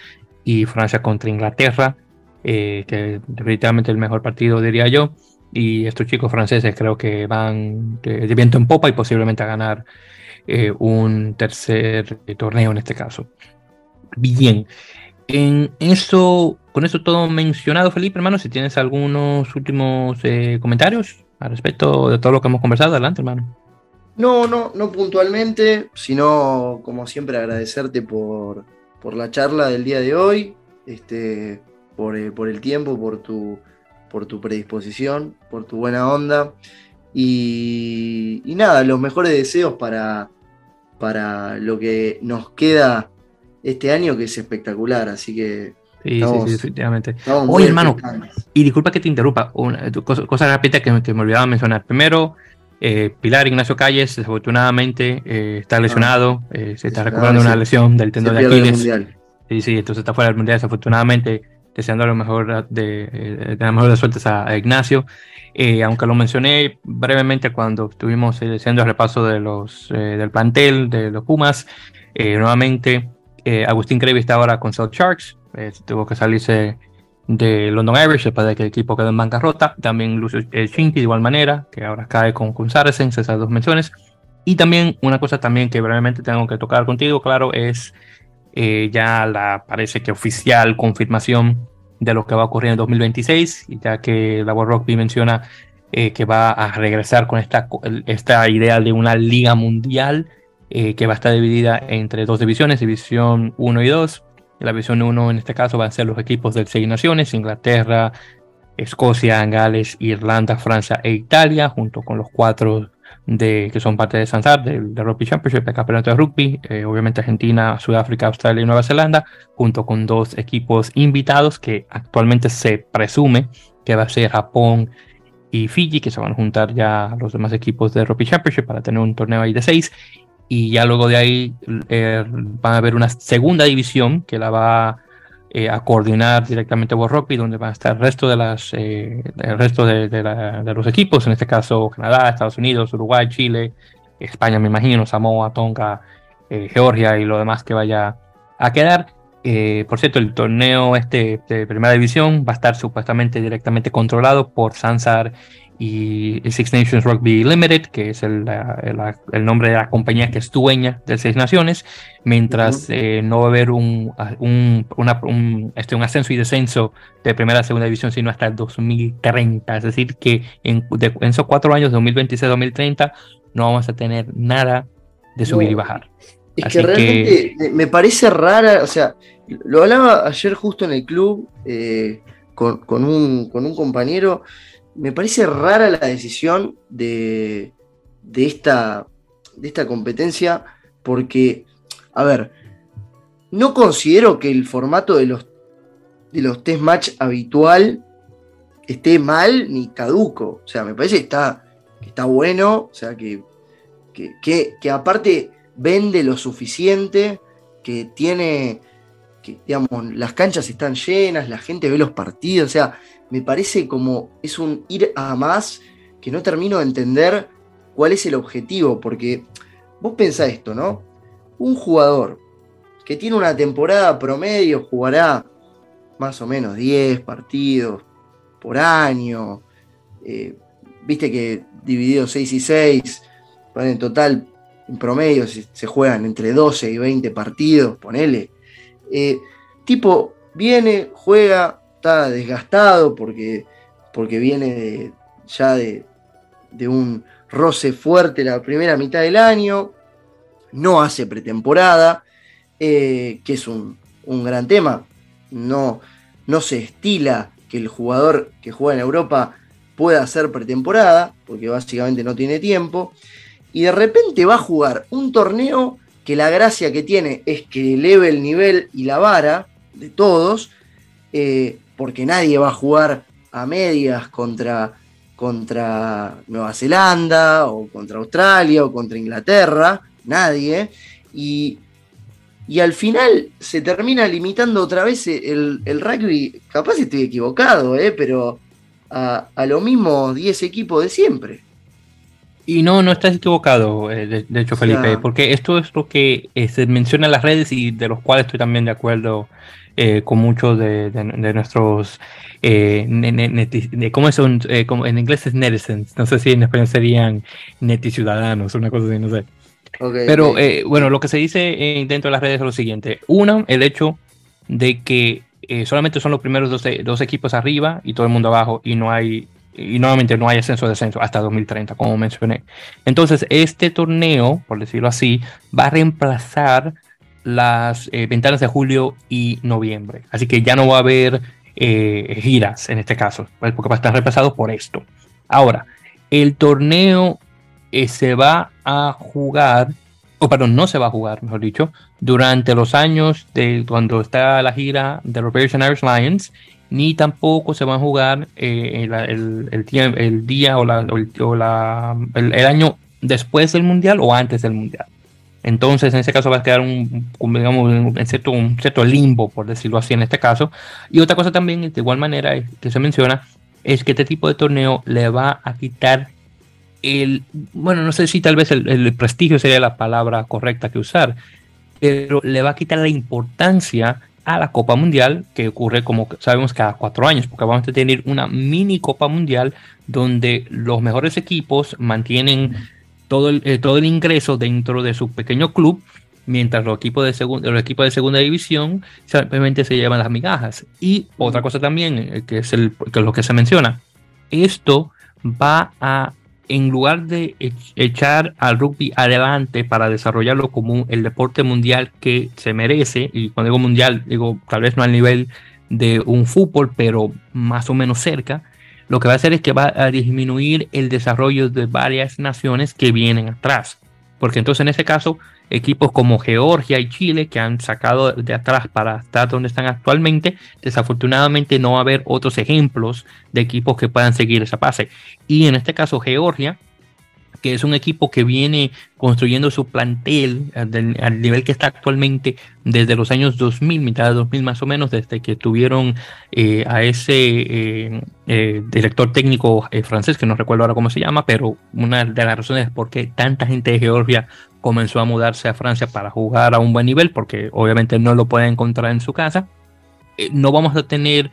y Francia contra Inglaterra, eh, que definitivamente el mejor partido diría yo. Y estos chicos franceses creo que van de, viento en popa y posiblemente a ganar eh, un tercer torneo en este caso. Bien, en eso con eso todo mencionado, Felipe, hermano, si tienes algunos últimos eh, comentarios al respecto de todo lo que hemos conversado, adelante, hermano. No, no, no puntualmente, sino como siempre agradecerte por, por la charla del día de hoy, este, por, eh, por el tiempo, por tu, por tu predisposición, por tu buena onda. Y, y, nada, los mejores deseos para, para lo que nos queda este año, que es espectacular. Así que Sí, sí, sí, definitivamente. Oye, hermano, y disculpa que te interrumpa, una cosa, cosa rápida que, que, me olvidaba mencionar. Primero, eh, Pilar Ignacio Calles, desafortunadamente, eh, está lesionado, eh, se está recuperando una lesión del tendón de Aquiles. Sí, sí, entonces está fuera del mundial, desafortunadamente, deseando lo mejor de, de la mejor de suertes a, Ignacio. aunque lo mencioné brevemente cuando estuvimos haciendo el repaso de los, del plantel de los Pumas, nuevamente Agustín Crevi está ahora con South Sharks, eh, tuvo que salirse de London Irish después de que el equipo quedó en bancarrota. También Lucio Chinky de igual manera, que ahora cae con, con Saracens, esas dos menciones. Y también una cosa también que brevemente tengo que tocar contigo, claro, es eh, ya la parece que oficial confirmación de lo que va a ocurrir en 2026, y ya que la World Rugby menciona eh, que va a regresar con esta, esta idea de una liga mundial que va a estar dividida entre dos divisiones, división 1 y 2, la visión 1 en este caso van a ser los equipos del Seis Naciones, Inglaterra, Escocia, Gales, Irlanda, Francia e Italia, junto con los cuatro de, que son parte de Sansar, del, Rugby Championship, el campeonato de rugby, eh, obviamente Argentina, Sudáfrica, Australia y Nueva Zelanda, junto con dos equipos invitados que actualmente se presume que va a ser Japón y Fiji, que se van a juntar ya los demás equipos de Rugby Championship para tener un torneo ahí de seis. Y ya luego de ahí eh, van a haber una segunda división que la va eh, a coordinar directamente World Rugby, donde van a estar el resto de las eh, el resto de, de, los equipos, en este caso Canadá, Estados Unidos, Uruguay, Chile, España, me imagino, Samoa, Tonga, Georgia y lo demás que vaya a quedar. Eh, por cierto, el torneo este de primera división va a estar supuestamente directamente controlado por Sansar y Six Nations Rugby Limited, que es el, el, nombre de la compañía que es dueña de Seis Naciones, mientras eh, no va a haber un, un, un, este, un ascenso y descenso de primera a segunda división, sino hasta el 2030. Es decir, que en, esos cuatro años, 2026-2030, no vamos a tener nada de subir y bajar. Es que realmente me parece rara, o sea, lo hablaba ayer justo en el club eh, con, un, compañero, me parece rara la decisión de, esta, de esta competencia porque, a ver, no considero que el formato de los, de los test match habitual esté mal ni caduco, o sea, me parece que está, está bueno, o sea, que, que, que aparte vende lo suficiente, que tiene, que digamos, las canchas están llenas, la gente ve los partidos, o sea, me parece como es un ir a más que no termino de entender cuál es el objetivo, porque vos pensás esto, ¿no? Un jugador que tiene una temporada promedio jugará más o menos 10 partidos por año, eh, viste que dividido 6 y 6, en total en promedio se, juegan entre 12 y 20 partidos, ponele. Eh, tipo, viene, juega, está desgastado porque, porque viene ya de, un roce fuerte la primera mitad del año, no hace pretemporada, eh, que es un, gran tema. No, no se estila que el jugador que juega en Europa pueda hacer pretemporada, porque básicamente no tiene tiempo y de repente va a jugar un torneo que la gracia que tiene es que eleve el nivel y la vara de todos, eh, porque nadie va a jugar a medias contra, contra Nueva Zelanda o contra Australia o contra Inglaterra, nadie, y, al final se termina limitando otra vez el, rugby, capaz estoy equivocado, eh, pero a, a los mismos 10 equipos de siempre. Y no, no estás equivocado, eh, de, hecho, Felipe, porque esto es lo que eh, se menciona en las redes y de los cuales estoy también de acuerdo eh, con muchos de, nuestros, ¿cómo son? en inglés es netizens, no sé si en español serían neticiudadanos, una cosa así, no sé. Pero bueno, lo que se dice dentro de las redes es lo siguiente. Uno, el hecho de que solamente son los primeros dos, dos equipos arriba y todo el mundo abajo y no hay y nuevamente no hay ascenso descenso hasta 2030, como mencioné. Entonces, este torneo, por decirlo así, va a reemplazar las eh, ventanas de julio y noviembre. Así que ya no va a haber eh, giras en este caso, porque va a estar reemplazado por esto. Ahora, el torneo eh, se va a jugar, o perdón, no se va a jugar, mejor dicho, durante los años de cuando está la gira de Operation Irish Lions ni tampoco se van a jugar el, el, día o, la, el, año después del mundial o antes del mundial. Entonces, en ese caso va a quedar un, digamos, un cierto limbo, por decirlo así, en este caso. Y otra cosa también, de igual manera, que se menciona, es que este tipo de torneo le va a quitar el, bueno, no sé si tal vez el, el prestigio sería la palabra correcta que usar, pero le va a quitar la importancia a la Copa Mundial, que ocurre como sabemos cada cuatro años, porque vamos a tener una mini Copa Mundial donde los mejores equipos mantienen todo el, eh, todo el ingreso dentro de su pequeño club, mientras los equipos de, los equipos de segunda división simplemente se llevan las migajas. Y otra cosa también, eh, que es, el, que es lo que se menciona, esto va a en lugar de echar al rugby adelante para desarrollarlo como el deporte mundial que se merece, y cuando digo mundial, digo tal vez no al nivel de un fútbol, pero más o menos cerca, lo que va a hacer es que va a disminuir el desarrollo de varias naciones que vienen atrás. Porque entonces en ese caso, equipos como Georgia y Chile que han sacado de atrás para estar donde están actualmente. Desafortunadamente no va a haber otros ejemplos de equipos que puedan seguir esa base. Y en este caso Georgia que es un equipo que viene construyendo su plantel al, nivel que está actualmente desde los años 2000, mitad de 2000 más o menos, desde que tuvieron eh, a ese eh, eh, director técnico francés, que no recuerdo ahora cómo se llama, pero una de las razones por qué tanta gente de Georgia comenzó a mudarse a Francia para jugar a un buen nivel, porque obviamente no lo pueden encontrar en su casa. no vamos a tener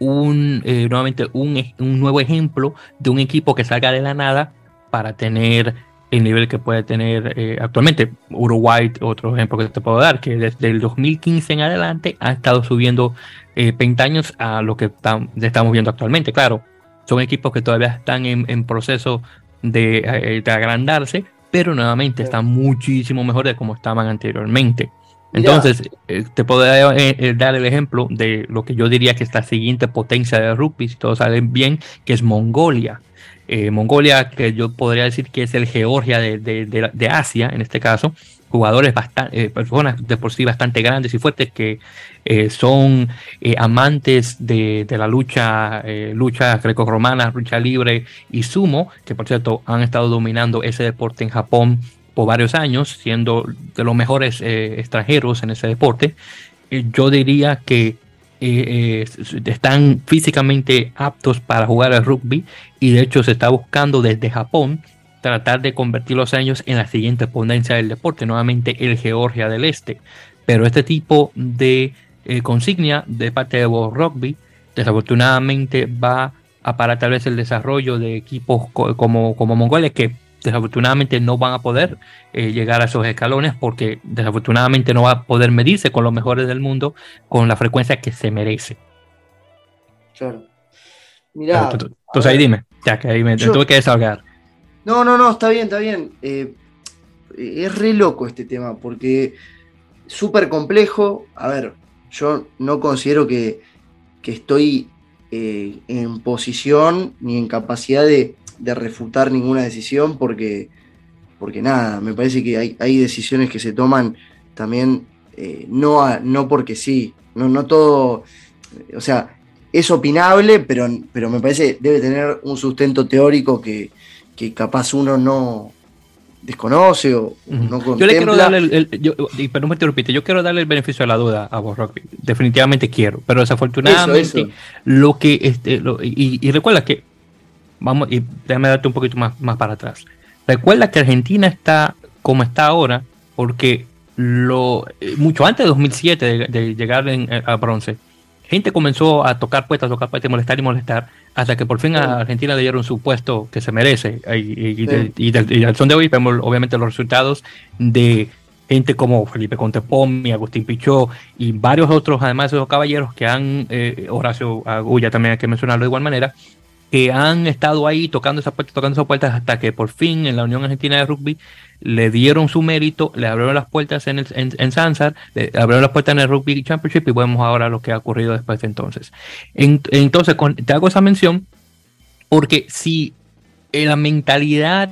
un, nuevamente un, un nuevo ejemplo de un equipo que salga de la nada para tener el nivel que puede tener eh, actualmente. Uruguay, otro ejemplo que te puedo dar, que desde el 2015 en adelante ha estado subiendo eh, años a lo que estamos viendo actualmente. Claro, son equipos que todavía están en, proceso eh, de, agrandarse, pero nuevamente están muchísimo mejor de como estaban anteriormente. Entonces, eh, te puedo dar, dar, el ejemplo de lo que yo diría que es la siguiente potencia de rugby, si todo sale bien, que es Mongolia. Eh, Mongolia, que yo podría decir que es el Georgia de, Asia, en este caso, jugadores bastante, eh, personas de por sí bastante grandes y fuertes que eh, son amantes de, la lucha, lucha greco-romana, lucha libre y sumo, que por cierto han estado dominando ese deporte en Japón por varios años, siendo de los mejores extranjeros en ese deporte. yo diría que eh, eh, están físicamente aptos para jugar al rugby y de hecho se está buscando desde Japón tratar de convertir los años en la siguiente ponencia del deporte, nuevamente el Georgia del Este. Pero este tipo de eh, consigna de parte de World Rugby desafortunadamente va a parar tal vez el desarrollo de equipos como, como Mongolia que desafortunadamente no van a poder eh, llegar a esos escalones porque desafortunadamente no va a poder medirse con los mejores del mundo con la frecuencia que se merece. Claro. Mira. Entonces ahí dime, ya que ahí me tuve que desahogar. No, no, no, está bien, está bien. Eh, es re loco este tema porque súper complejo. A ver, yo no considero que, estoy eh, en posición ni en capacidad de de refutar ninguna decisión porque, porque nada, me parece que hay, hay decisiones que se toman también eh, no, no porque sí, no, no todo, o sea, es opinable, pero, pero me parece debe tener un sustento teórico que, capaz uno no desconoce o no contempla. Yo le quiero darle el, yo, perdón me repite, yo quiero darle el beneficio de la duda a vos, Rocky. Definitivamente quiero, pero desafortunadamente lo que este, y, y recuerda que vamos, y déjame darte un poquito más, más para atrás. Recuerda que Argentina está como está ahora, porque lo eh, mucho antes de 2007 de, llegar eh, a bronce, gente comenzó a tocar puestas, tocar puestas, molestar y molestar, hasta que por fin a Argentina le dieron su puesto que se merece. Y, y, al son de hoy vemos obviamente los resultados de gente como Felipe Contepomi, Agustín Pichó y varios otros, además de esos caballeros que han, eh, Horacio Agulla también hay que mencionarlo de igual manera, que han estado ahí tocando esas puertas, tocando esas puertas hasta que por fin en la Unión Argentina de Rugby le dieron su mérito, le abrieron las puertas en, el, en, Sansar, le abrieron las puertas en el Rugby Championship y vemos ahora lo que ha ocurrido después de entonces. entonces, te hago esa mención porque si la mentalidad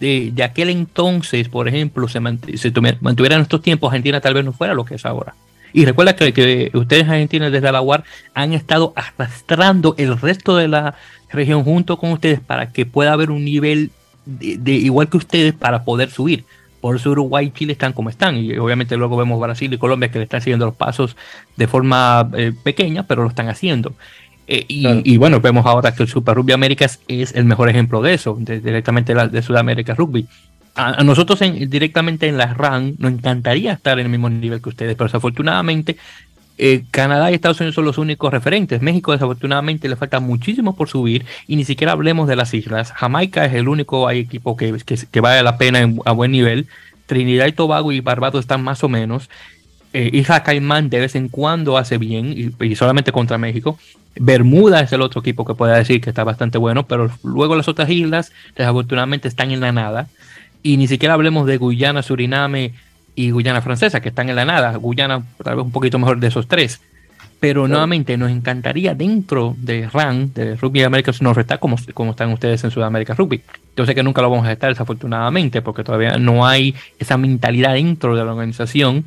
de, aquel entonces, por ejemplo, se, se mantuviera en estos tiempos, Argentina tal vez no fuera lo que es ahora. Y recuerda que, que ustedes Argentinos desde la UAR han estado arrastrando el resto de la región junto con ustedes para que pueda haber un nivel de, igual que ustedes para poder subir. Por eso Uruguay y Chile están como están. Y obviamente luego vemos Brasil y Colombia que le están siguiendo los pasos de forma eh, pequeña, pero lo están haciendo. Eh, y, bueno, vemos ahora que el Super Rugby Américas es el mejor ejemplo de eso, directamente de, de Sudamérica Rugby. A, nosotros directamente en la RAN nos encantaría estar en el mismo nivel que ustedes, pero desafortunadamente eh, Canadá y Estados Unidos son los únicos referentes. México desafortunadamente le falta muchísimo por subir y ni siquiera hablemos de las islas. Jamaica es el único equipo que, que, vale la pena a buen nivel. Trinidad y Tobago y Barbados están más o menos. Eh, Isla Caimán de vez en cuando hace bien y, solamente contra México. Bermuda es el otro equipo que puede decir que está bastante bueno, pero luego las otras islas desafortunadamente están en la nada. Y ni siquiera hablemos de Guyana, Suriname, y Guyana Francesa, que están en la nada. Guyana tal vez un poquito mejor de esos tres. Pero nuevamente nos encantaría dentro de RAN, de Rugby América nos está como, como están ustedes en Sudamérica Rugby. Yo sé que nunca lo vamos a estar desafortunadamente porque todavía no hay esa mentalidad dentro de la organización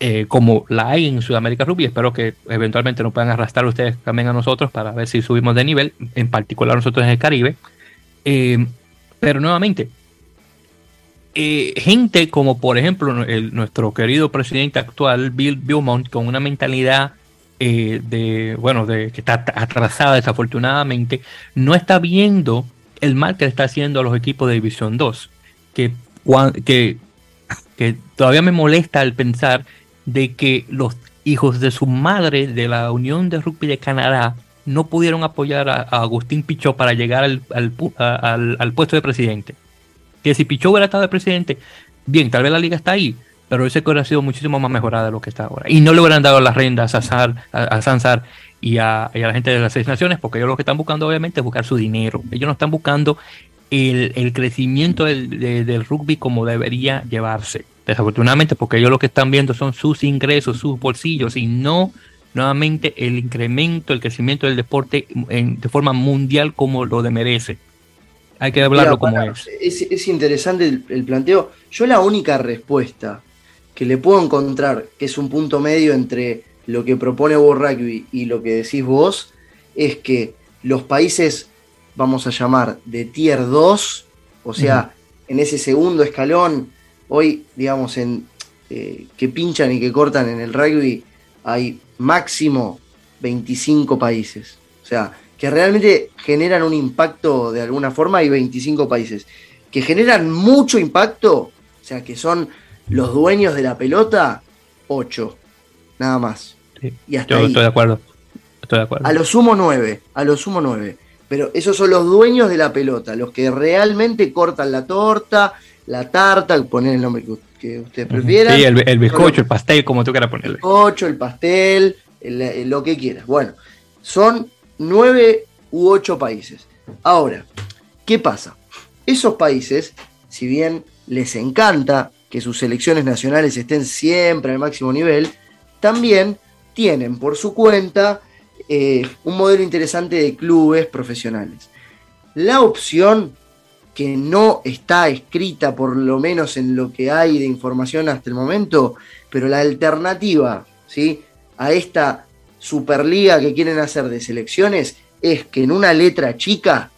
eh, como la hay en Sudamérica Rugby. Espero que eventualmente nos puedan arrastrar ustedes también a nosotros para ver si subimos de nivel, en particular nosotros en el Caribe. Eh, pero nuevamente, eh, gente como por ejemplo nuestro querido presidente actual, Bill Beaumont, con una mentalidad de, bueno, de que está atrasada desafortunadamente, no está viendo el mal que le está haciendo a los equipos de División 2. Que, que, todavía me molesta al pensar de que los hijos de su madre de la Unión de Rugby de Canadá no pudieron apoyar a, Agustín Pichot para llegar al, al, puesto de presidente. Que si Pichot hubiera estado de presidente, bien, tal vez la liga está ahí, pero ese hubiera sido muchísimo más mejorada de lo que está ahora. Y no le hubieran dado las rendas a, a, Sansar y a, la gente de las seis naciones, porque ellos lo que están buscando obviamente es buscar su dinero. Ellos no están buscando el, crecimiento del rugby como debería llevarse desafortunadamente, porque ellos lo que están viendo son sus ingresos, sus bolsillos y no nuevamente el incremento, el crecimiento del deporte de forma mundial como lo de merece. Hay que hablarlo como es. es. interesante el, planteo. Yo la única respuesta que le puedo encontrar, que es un punto medio entre lo que propone World Rugby y lo que decís vos, es que los países, vamos a llamar, de tier 2, o sea, en ese segundo escalón, Hoy, digamos, en eh, que pinchan y que cortan en el rugby, hay máximo 25 países. O sea, que realmente generan un impacto de alguna forma, hay 25 países. Que generan mucho impacto, o sea, que son los dueños de la pelota, 8. Nada más. y hasta yo estoy de acuerdo. Estoy de acuerdo. A lo sumo 9. A lo sumo 9. Pero esos son los dueños de la pelota, los que realmente cortan la torta, la tarta, poner el nombre que, ustedes prefieran. Sí, el, bizcocho, el pastel, como tú quieras ponerle. El bizcocho, el pastel, lo que quieras. Bueno, son nueve u ocho países. Ahora, ¿qué pasa? Esos países, si bien les encanta que sus selecciones nacionales estén siempre al máximo nivel, también tienen por su cuenta eh, un modelo interesante de clubes profesionales. La opción que no está escrita, por lo menos en lo que hay de información hasta el momento, pero la alternativa ¿sí? a esta Superliga que quieren hacer de selecciones es que en una letra chica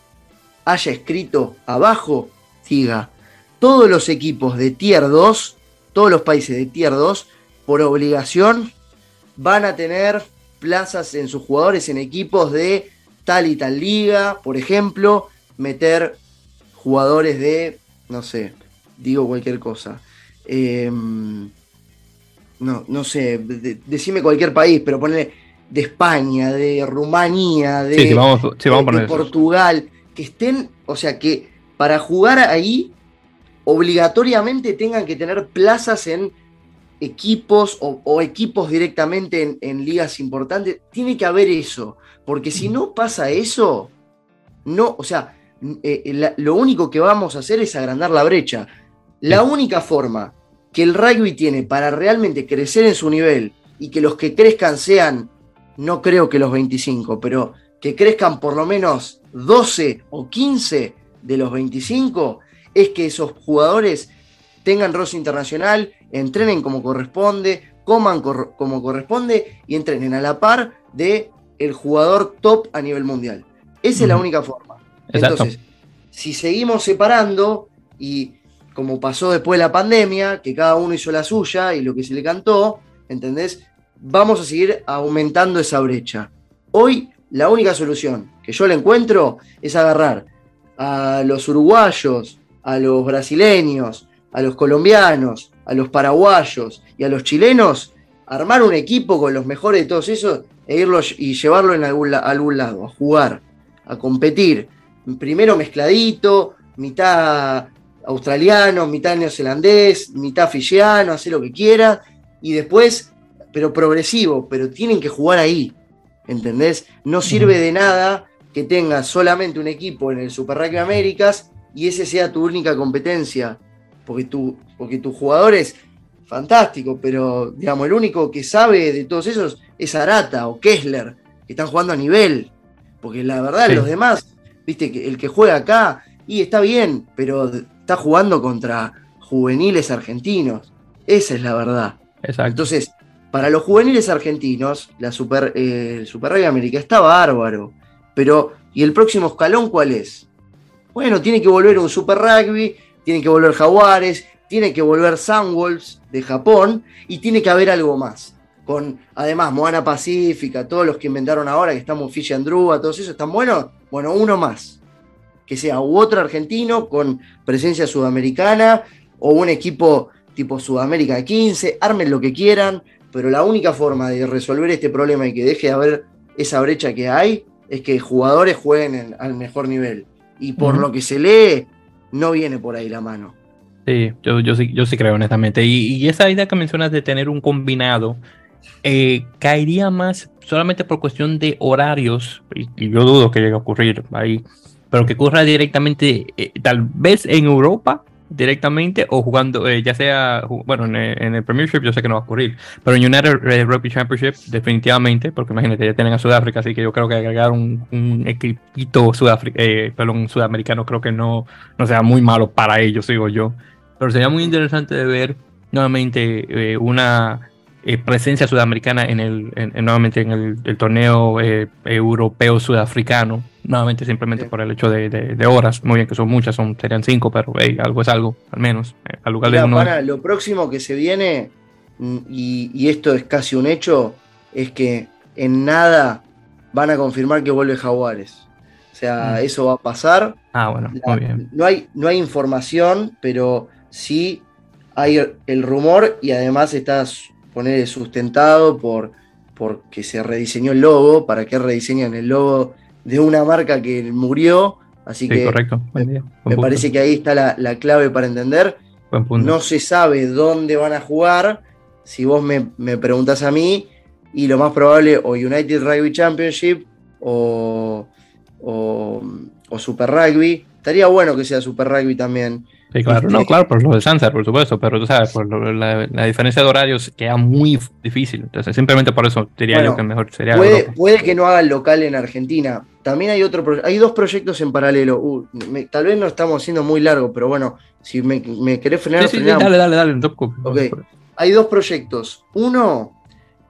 haya escrito abajo, diga, todos los equipos de Tier 2, todos los países de Tier 2, por obligación, van a tener plazas en sus jugadores en equipos de tal y tal liga, por ejemplo, meter jugadores de, no sé, digo cualquier cosa. Em, no, no sé, decime cualquier país, pero ponle de España, de Rumanía, de, Portugal, que estén, o sea, que para jugar ahí obligatoriamente tengan que tener plazas en equipos o, equipos directamente en, en, ligas importantes. Tiene que haber eso, porque si no pasa eso, no, o sea, eh, eh, lo único que vamos a hacer es agrandar la brecha. La única forma que el rugby tiene para realmente crecer en su nivel y que los que crezcan sean, no creo que los 25, pero que crezcan por lo menos 12 o 15 de los 25, es que esos jugadores tengan roce internacional, entrenen como corresponde, coman como corresponde y entrenen a la par de el jugador top a nivel mundial. Esa es la única forma. Entonces, si seguimos separando y como pasó después de la pandemia, que cada uno hizo la suya y lo que se le cantó, ¿entendés? Vamos a seguir aumentando esa brecha. Hoy la única solución que yo le encuentro es agarrar a los uruguayos, a los brasileños, a los colombianos, a los paraguayos y a los chilenos, armar un equipo con los mejores de todos esos e irlos y llevarlo en algún, lado, a jugar, a competir, primero mezcladito, mitad australiano, mitad neozelandés, mitad fijiano, hacer lo que quiera, y después, pero progresivo, pero tienen que jugar ahí, ¿entendés? No sirve de nada que tengas solamente un equipo en el Super Rugby Américas y ese sea tu única competencia, porque tu, porque tu jugador es fantástico, pero digamos, el único que sabe de todos esos es Arata o Kessler, que están jugando a nivel. Porque la verdad, los demás, viste, que el que juega acá, y está bien, pero está jugando contra juveniles argentinos. Esa es la verdad. Exacto. Entonces, para los juveniles argentinos, la Super, eh, Super Rugby América está bárbaro. Pero, ¿y el próximo escalón cuál es? Bueno, tiene que volver un Super Rugby, tiene que volver Jaguares, tiene que volver Sunwolves de Japón y tiene que haber algo más. Con, además, Moana Pacífica, todos los que inventaron ahora, que estamos Fish and Druga, todos esos, ¿están buenos? Bueno, uno más. Que sea otro argentino con presencia sudamericana o un equipo tipo Sudamérica de 15, armen lo que quieran, pero la única forma de resolver este problema y que deje de haber esa brecha que hay es que jugadores jueguen al mejor nivel. Y por lo que se lee, no viene por ahí la mano. Sí, yo, yo, sí, yo sí creo, honestamente. Y, esa idea que mencionas de tener un combinado eh, caería más solamente por cuestión de horarios, y, yo dudo que llegue a ocurrir ahí, pero que ocurra directamente, eh, tal vez en Europa, directamente o jugando, eh, ya sea, bueno, en, el Premiership yo sé que no va a ocurrir, pero en United Rugby Championship definitivamente, porque imagínate, ya tienen a Sudáfrica, así que yo creo que agregar un, un equipito eh, sudamericano creo que no, no sea muy malo para ellos, digo yo. Pero sería muy interesante de ver nuevamente eh, una eh, presencia sudamericana en el, nuevamente en el, torneo eh, europeo sudafricano, nuevamente simplemente por el hecho de, horas, muy bien que son muchas, son, serían cinco, pero algo es algo, al menos, eh, al lugar de uno. lo próximo que se viene, mm, y, esto es casi un hecho, es que en nada van a confirmar que vuelve Jaguares. O sea, mm. eso va a pasar. Ah, bueno, muy bien. No hay, no hay información, pero sí hay el rumor y además está poner sustentado por porque se rediseñó el logo, para que rediseñan el logo de una marca que murió. Así que correcto. me, parece que ahí está la, clave para entender. No se sabe dónde van a jugar. Si vos me, me preguntás a mí, y lo más probable, o United Rugby Championship o, o, o Super Rugby. Estaría bueno que sea Super Rugby también. Sí, claro, no, claro, por lo de Sansa, por supuesto, pero tú sabes, por la, diferencia de horarios queda muy difícil. Entonces, simplemente por eso diría yo que mejor sería. Puede, puede, que no haga el local en Argentina. También hay otro hay dos proyectos en paralelo. Uh, tal vez no estamos siendo muy largos, pero bueno, si me, me querés frenar, sí, sí, dale, dale, dale. Okay. Hay dos proyectos. Uno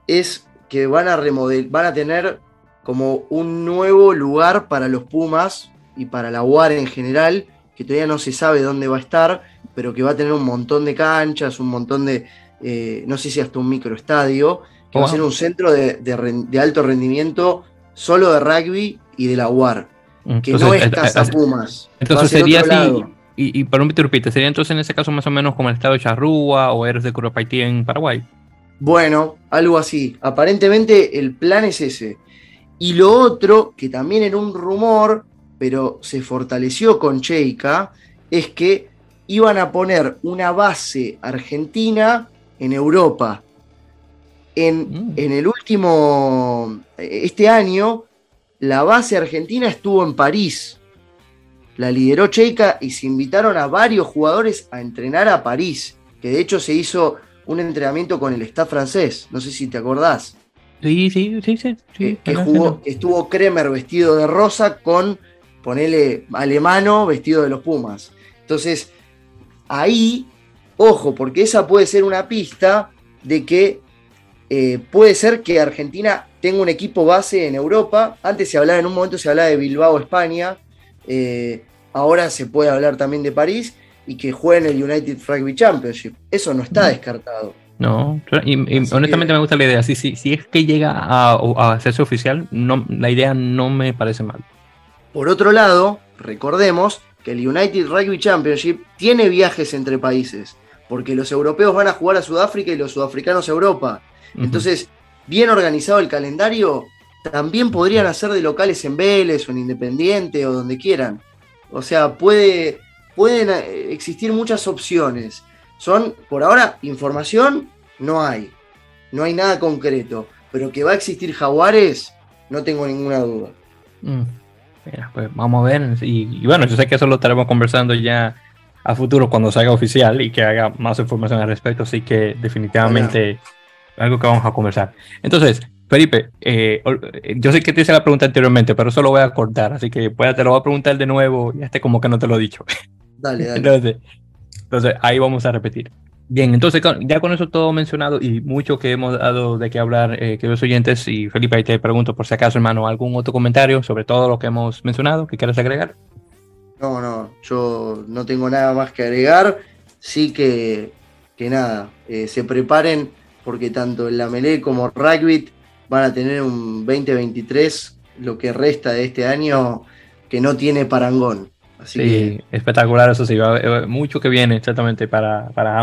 es que van a remodel van a tener como un nuevo lugar para los Pumas y para la UAR en general que todavía no se sabe dónde va a estar, pero que va a tener un montón de canchas, un montón de, eh, no sé si hasta un microestadio, que va a ser un centro de, alto rendimiento solo de rugby y de la UAR, que no es Casa Pumas. Entonces sería así, y, y para un repite, sería entonces en ese caso más o menos como el estado de Charrúa o Eres de Curopaití en Paraguay. Bueno, algo así. Aparentemente el plan es ese. Y lo otro, que también era un rumor, pero se fortaleció con Cheika, es que iban a poner una base argentina en Europa. En, mm. en, el último, este año, la base argentina estuvo en París. La lideró Cheika y se invitaron a varios jugadores a entrenar a París, que de hecho se hizo un entrenamiento con el staff francés, no sé si te acordás. Sí, sí, sí, sí. que, estuvo Kremer vestido de rosa con ponele alemano vestido de los Pumas. Entonces, ahí, ojo, porque esa puede ser una pista de que eh, puede ser que Argentina tenga un equipo base en Europa. Antes se hablaba, en un momento se hablaba de Bilbao, España. Eh, ahora se puede hablar también de París y que juegue en el United Rugby Championship. Eso no está descartado. No, y, honestamente me gusta la idea. Si, si, si es que llega a, a, hacerse oficial, no, la idea no me parece mal. Por otro lado, recordemos que el United Rugby Championship tiene viajes entre países, porque los europeos van a jugar a Sudáfrica y los sudafricanos a Europa. Entonces, bien organizado el calendario, también podrían hacer de locales en Vélez o en Independiente o donde quieran. O sea, puede, pueden eh, existir muchas opciones. Son, por ahora, información no hay. No hay nada concreto. Pero que va a existir jaguares, no tengo ninguna duda. Mm. Mira, pues vamos a ver. Y, bueno, yo sé que eso lo estaremos conversando ya a futuro cuando salga oficial y que haga más información al respecto. Así que definitivamente algo que vamos a conversar. Entonces, Felipe, eh, yo sé que te hice la pregunta anteriormente, pero eso lo voy a cortar, así que pues, te lo voy a preguntar de nuevo y este como que no te lo he dicho. Dale, dale. Entonces, entonces ahí vamos a repetir. Bien, entonces ya con eso todo mencionado y mucho que hemos dado de qué hablar, eh, queridos oyentes, y Felipe, ahí te pregunto por si acaso, hermano, algún otro comentario sobre todo lo que hemos mencionado que quieras agregar. No, no, yo no tengo nada más que agregar, sí que, que nada, eh, se preparen porque tanto el Lamelé como Rugby van a tener un 2023, lo que resta de este año, que no tiene parangón. Así sí, espectacular, eso sí, mucho que viene exactamente para, para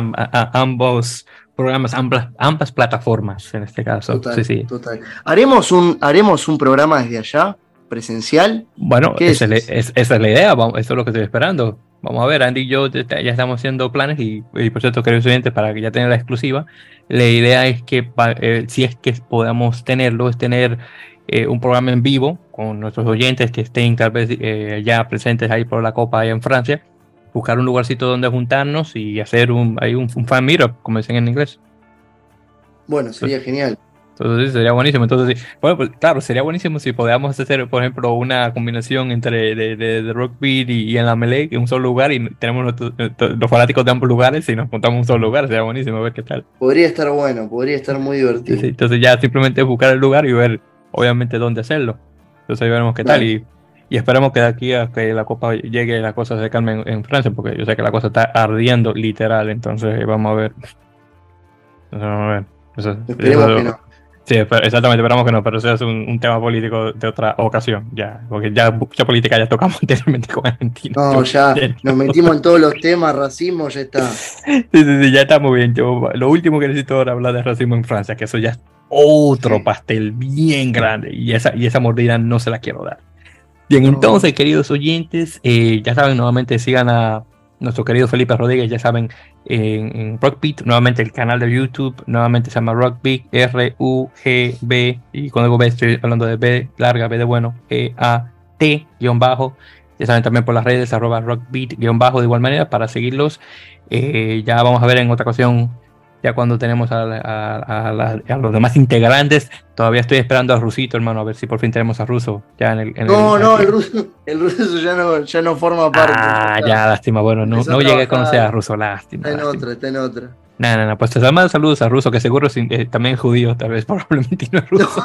ambos programas, ambas, ambas, plataformas en este caso. Total, sí, total. ¿Haremos un, ¿Haremos un programa desde allá, presencial? Bueno, esa es? esa es la idea, eso es lo que estoy esperando. Vamos a ver, Andy y yo ya estamos haciendo planes y, por cierto, queridos oyentes, para que ya tengan la exclusiva, la idea es que eh, si es que podamos tenerlo, es tener eh, un programa en vivo con nuestros oyentes que estén tal vez eh, ya presentes ahí por la Copa allá en Francia, buscar un lugarcito donde juntarnos y hacer un, hay un, un fan meetup, como dicen en inglés. Bueno, sería genial. Entonces sería buenísimo. Entonces, bueno, pues claro, sería buenísimo si podíamos hacer, por ejemplo, una combinación entre de, de, rock beat y, en la melee en un solo lugar y tenemos los fanáticos de ambos lugares y nos juntamos en un solo lugar. Sería buenísimo a ver qué tal. Podría estar bueno, podría estar muy divertido. entonces ya simplemente buscar el lugar y ver, obviamente, dónde hacerlo. Entonces ahí veremos qué tal y, y esperemos que de aquí a que la Copa llegue la cosa se calme en, Francia, porque yo sé que la cosa está ardiendo literal. Entonces vamos a ver. Entonces, vamos a ver. Esperemos que no. Sí, exactamente, esperamos que no, pero eso es un, tema político de otra ocasión, ya, porque ya mucha política ya tocamos anteriormente con Argentina. No, ya nos metimos en todos los temas, racismo, ya está. Sí, sí, sí, ya está muy bien. Yo, lo último que necesito ahora hablar de racismo en Francia, que eso ya otro pastel bien grande, y esa, y esa mordida no se la quiero dar. Bien, entonces, queridos oyentes, eh, ya saben, nuevamente sigan a nuestro querido Felipe Rodríguez, ya saben, en, Rockbeat, nuevamente el canal de YouTube, nuevamente se llama Rockbeat, R-U-G-B, y cuando digo B estoy hablando de B, larga, B de bueno, E-A-T, guion bajo. Ya saben también por las redes, arroba rockbeat, guion bajo, de igual manera, para seguirlos. Eh, ya vamos a ver en otra ocasión ya cuando tenemos a, los demás integrantes, todavía estoy esperando a Rusito, hermano, a ver si por fin tenemos a Ruso ya en el. no, no, el ruso, el ruso ya no, ya no forma parte. Ah, ya, lástima. Bueno, no, no llegué a conocer a Ruso, lástima. Está en otra, está en otra. No, no, no, pues te mando saludos a Ruso, que seguro es, eh, también es judío, tal vez, probablemente no es ruso.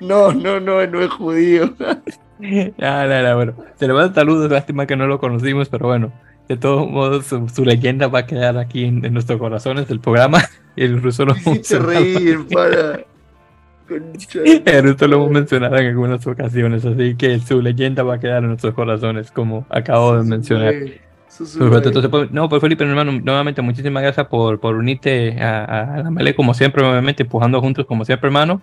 No, no, no, no, es judío. ya, no, no, bueno. Se le manda saludos, lástima que no lo conocimos, pero bueno. De todos modos, su, leyenda va a quedar aquí en, nuestros corazones del programa. Y el ruso lo hemos reír, para. El ruso lo hemos mencionado en algunas ocasiones, así que su leyenda va a quedar en nuestros corazones, como acabo de mencionar. Entonces, pues, no, pues Felipe, hermano, nuevamente muchísimas gracias por, por unirte a, a la Mele, como siempre, nuevamente empujando juntos, como siempre, hermano.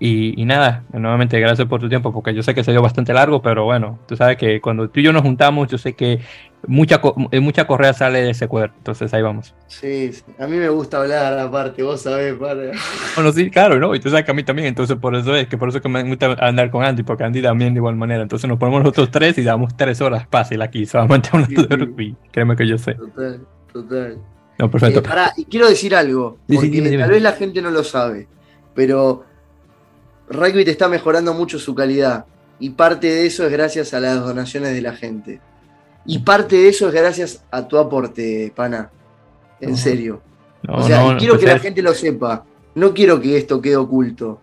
Y, nada, nuevamente gracias por tu tiempo, porque yo sé que se dio bastante largo, pero bueno, tú sabes que cuando tú y yo nos juntamos, yo sé que mucha, eh, mucha correa sale de ese cuerpo, entonces ahí vamos. Sí, a mí me gusta hablar aparte, vos sabés, para. Bueno, sí, claro, ¿no? Y tú sabes que a mí también, entonces por eso es que por eso que me gusta andar con Andy, porque Andy también de igual manera, entonces nos ponemos nosotros tres y damos tres horas fácil aquí, solamente hablando de rugby, créeme que yo sé. Total, total. No, perfecto. Eh, y quiero decir algo, porque tal vez la gente no lo sabe, pero Rugby está mejorando mucho su calidad y parte de eso es gracias a las donaciones de la gente. Y parte de eso es gracias a tu aporte, pana. En serio. o sea, quiero que la gente lo sepa. No quiero que esto quede oculto.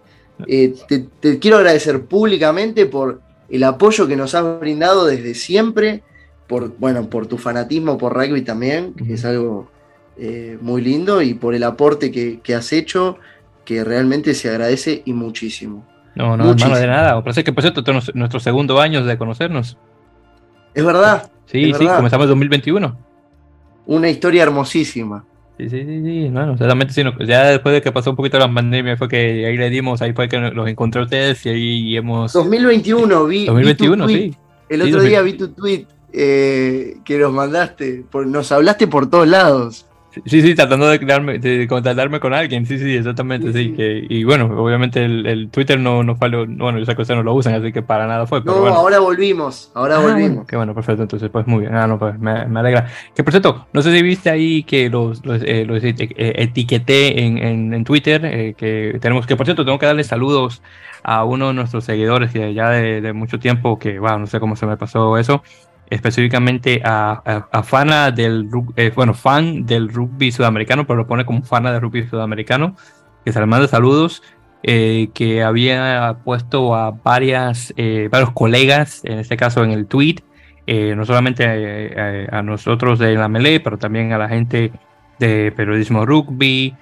Eh, te, quiero agradecer públicamente por el apoyo que nos has brindado desde siempre, por, bueno, por tu fanatismo por rugby también, que es algo eh, muy lindo, y por el aporte que, que has hecho que realmente se agradece y muchísimo. No, no, hermano, de nada. Parece que por cierto, es nuestro segundo año de conocernos. Es verdad. Sí, sí, comenzamos en 2021. Una historia hermosísima. Sí, sí, sí, sí, bueno, realmente sí, ya después de que pasó un poquito la pandemia fue que ahí le dimos, ahí fue que los encontré ustedes y ahí hemos... 2021, vi... 2021, sí. El otro día vi tu tweet eh, que nos mandaste, por, nos hablaste por todos lados. Sí, sí, tratando de, darme, de contactarme con alguien, sí, sí, exactamente, sí. Que, y bueno, obviamente el, Twitter no, no fue, bueno, esa cosa no lo usan, así que para nada fue. no, ahora volvimos, ahora ah, volvimos. qué bueno, perfecto, entonces pues muy bien, ah, no, pues me, alegra. Que por cierto, no sé si viste ahí que los, los, eh, eh, etiqueté en, en, Twitter, eh, que tenemos, que por cierto, tengo que darle saludos a uno de nuestros seguidores que ya de, de mucho tiempo, que, bueno, no sé cómo se me pasó eso específicamente a, a, fana del eh, bueno fan del rugby sudamericano pero lo pone como fana del rugby sudamericano que se le manda saludos eh, que había puesto a varias eh, varios colegas en este caso en el tweet no solamente a, nosotros de la melee pero también a la gente de periodismo rugby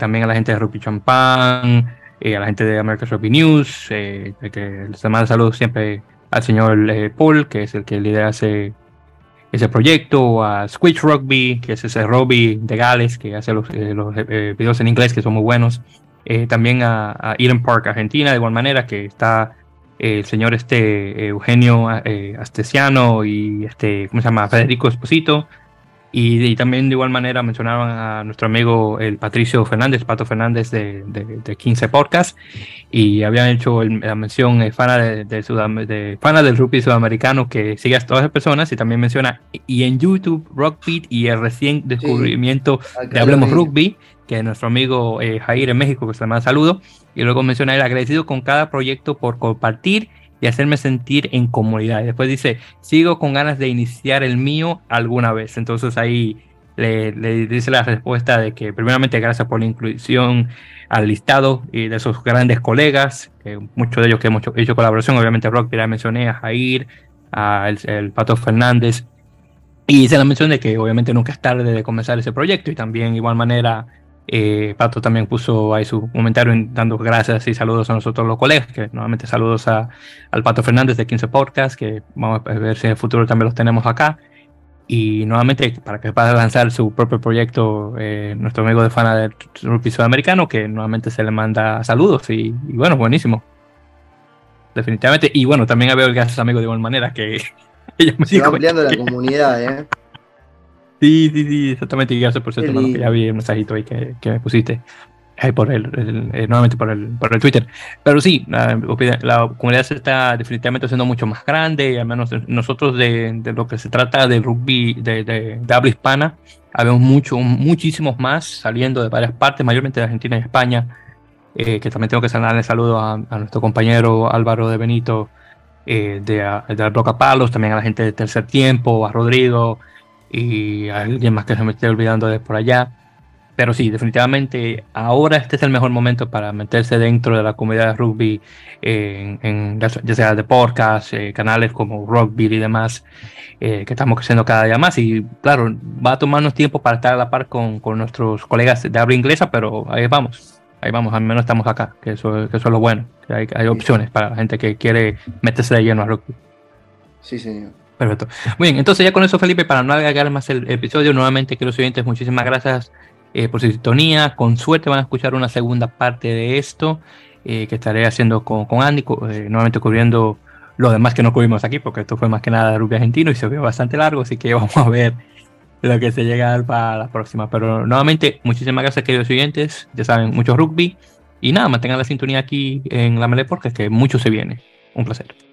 también a la gente de rugby champán a la gente de American Rugby News que les manda saludos siempre al señor eh, Paul, que es el que lidera ese, ese proyecto, a Squitch Rugby, que es ese rugby de Gales, que hace los, eh, eh, videos en inglés que son muy buenos. también a, Eden Park, Argentina, de igual manera, que está el señor este Eugenio Astesiano y este, ¿cómo se llama? Federico Esposito, y, también de igual manera mencionaban a nuestro amigo el Patricio Fernández, Pato Fernández de, de, 15 Podcast, y habían hecho la mención eh, fana, de, de, fana del rugby sudamericano que sigue a todas las personas y también menciona, y en YouTube, Rockbeat y el recién descubrimiento de Hablemos Rugby, que nuestro amigo eh, Jair en México, que se llama saludo, y luego menciona el agradecido con cada proyecto por compartir y hacerme sentir en comunidad. después dice, sigo con ganas de iniciar el mío alguna vez. Entonces ahí le, dice la respuesta de que primeramente gracias por la inclusión al listado y de sus grandes colegas, muchos de ellos que hemos hecho, colaboración, obviamente Rock, ya mencioné, a Jair, a el, Pato Fernández, y hice la mención de que obviamente nunca es tarde de comenzar ese proyecto y también igual manera eh, Pato también puso ahí su comentario dando gracias y saludos a nosotros los colegas, que nuevamente saludos a, al Pato Fernández de 15 Podcast, que vamos a ver si en el futuro también los tenemos acá. Y nuevamente, para que pueda lanzar su propio proyecto, eh, nuestro amigo de fana del rugby sudamericano, que nuevamente se le manda saludos y, bueno, buenísimo. Definitivamente. Y bueno, también veo gracias amigo de igual manera que ella me se va ampliando la comunidad, ¿eh? Sí, sí, sí, exactamente. Y gracias por cierto, que ya vi el mensajito ahí que, que me pusiste. Ahí por el, eh, nuevamente por el, por el Twitter. Pero sí, la, comunidad se está definitivamente haciendo mucho más grande y al menos nosotros de, de lo que se trata del rugby de, de, habla hispana, habemos mucho, muchísimos más saliendo de varias partes, mayormente de Argentina y España, eh, que también tengo que darle saludo a, a, nuestro compañero Álvaro de Benito eh, de, de Roca Palos, también a la gente de Tercer Tiempo, a Rodrigo, y alguien más que se me esté olvidando de por allá. Pero sí, definitivamente ahora este es el mejor momento para meterse dentro de la comunidad de rugby, en, ya sea de podcast, eh, canales como Rugby y demás, eh, que estamos creciendo cada día más. Y claro, va a tomarnos tiempo para estar a la par con, con nuestros colegas de habla inglesa, pero ahí vamos. Ahí vamos, al menos estamos acá, que eso, que eso es lo bueno, que hay, hay opciones para la gente que quiere meterse de lleno a rugby. Sí, señor. Perfecto. Muy bien, entonces ya con eso, Felipe, para no alargar más el episodio, nuevamente, queridos oyentes, muchísimas gracias eh, por su sintonía. Con suerte van a escuchar una segunda parte de esto eh, que estaré haciendo con, con Andy, eh, nuevamente cubriendo lo demás que no cubrimos aquí, porque esto fue más que nada rugby argentino y se vio bastante largo, así que vamos a ver lo que se llega para la próxima. Pero nuevamente, muchísimas gracias, queridos oyentes. Ya saben, mucho rugby. Y nada, mantengan la sintonía aquí en la Mele porque es que mucho se viene. Un placer.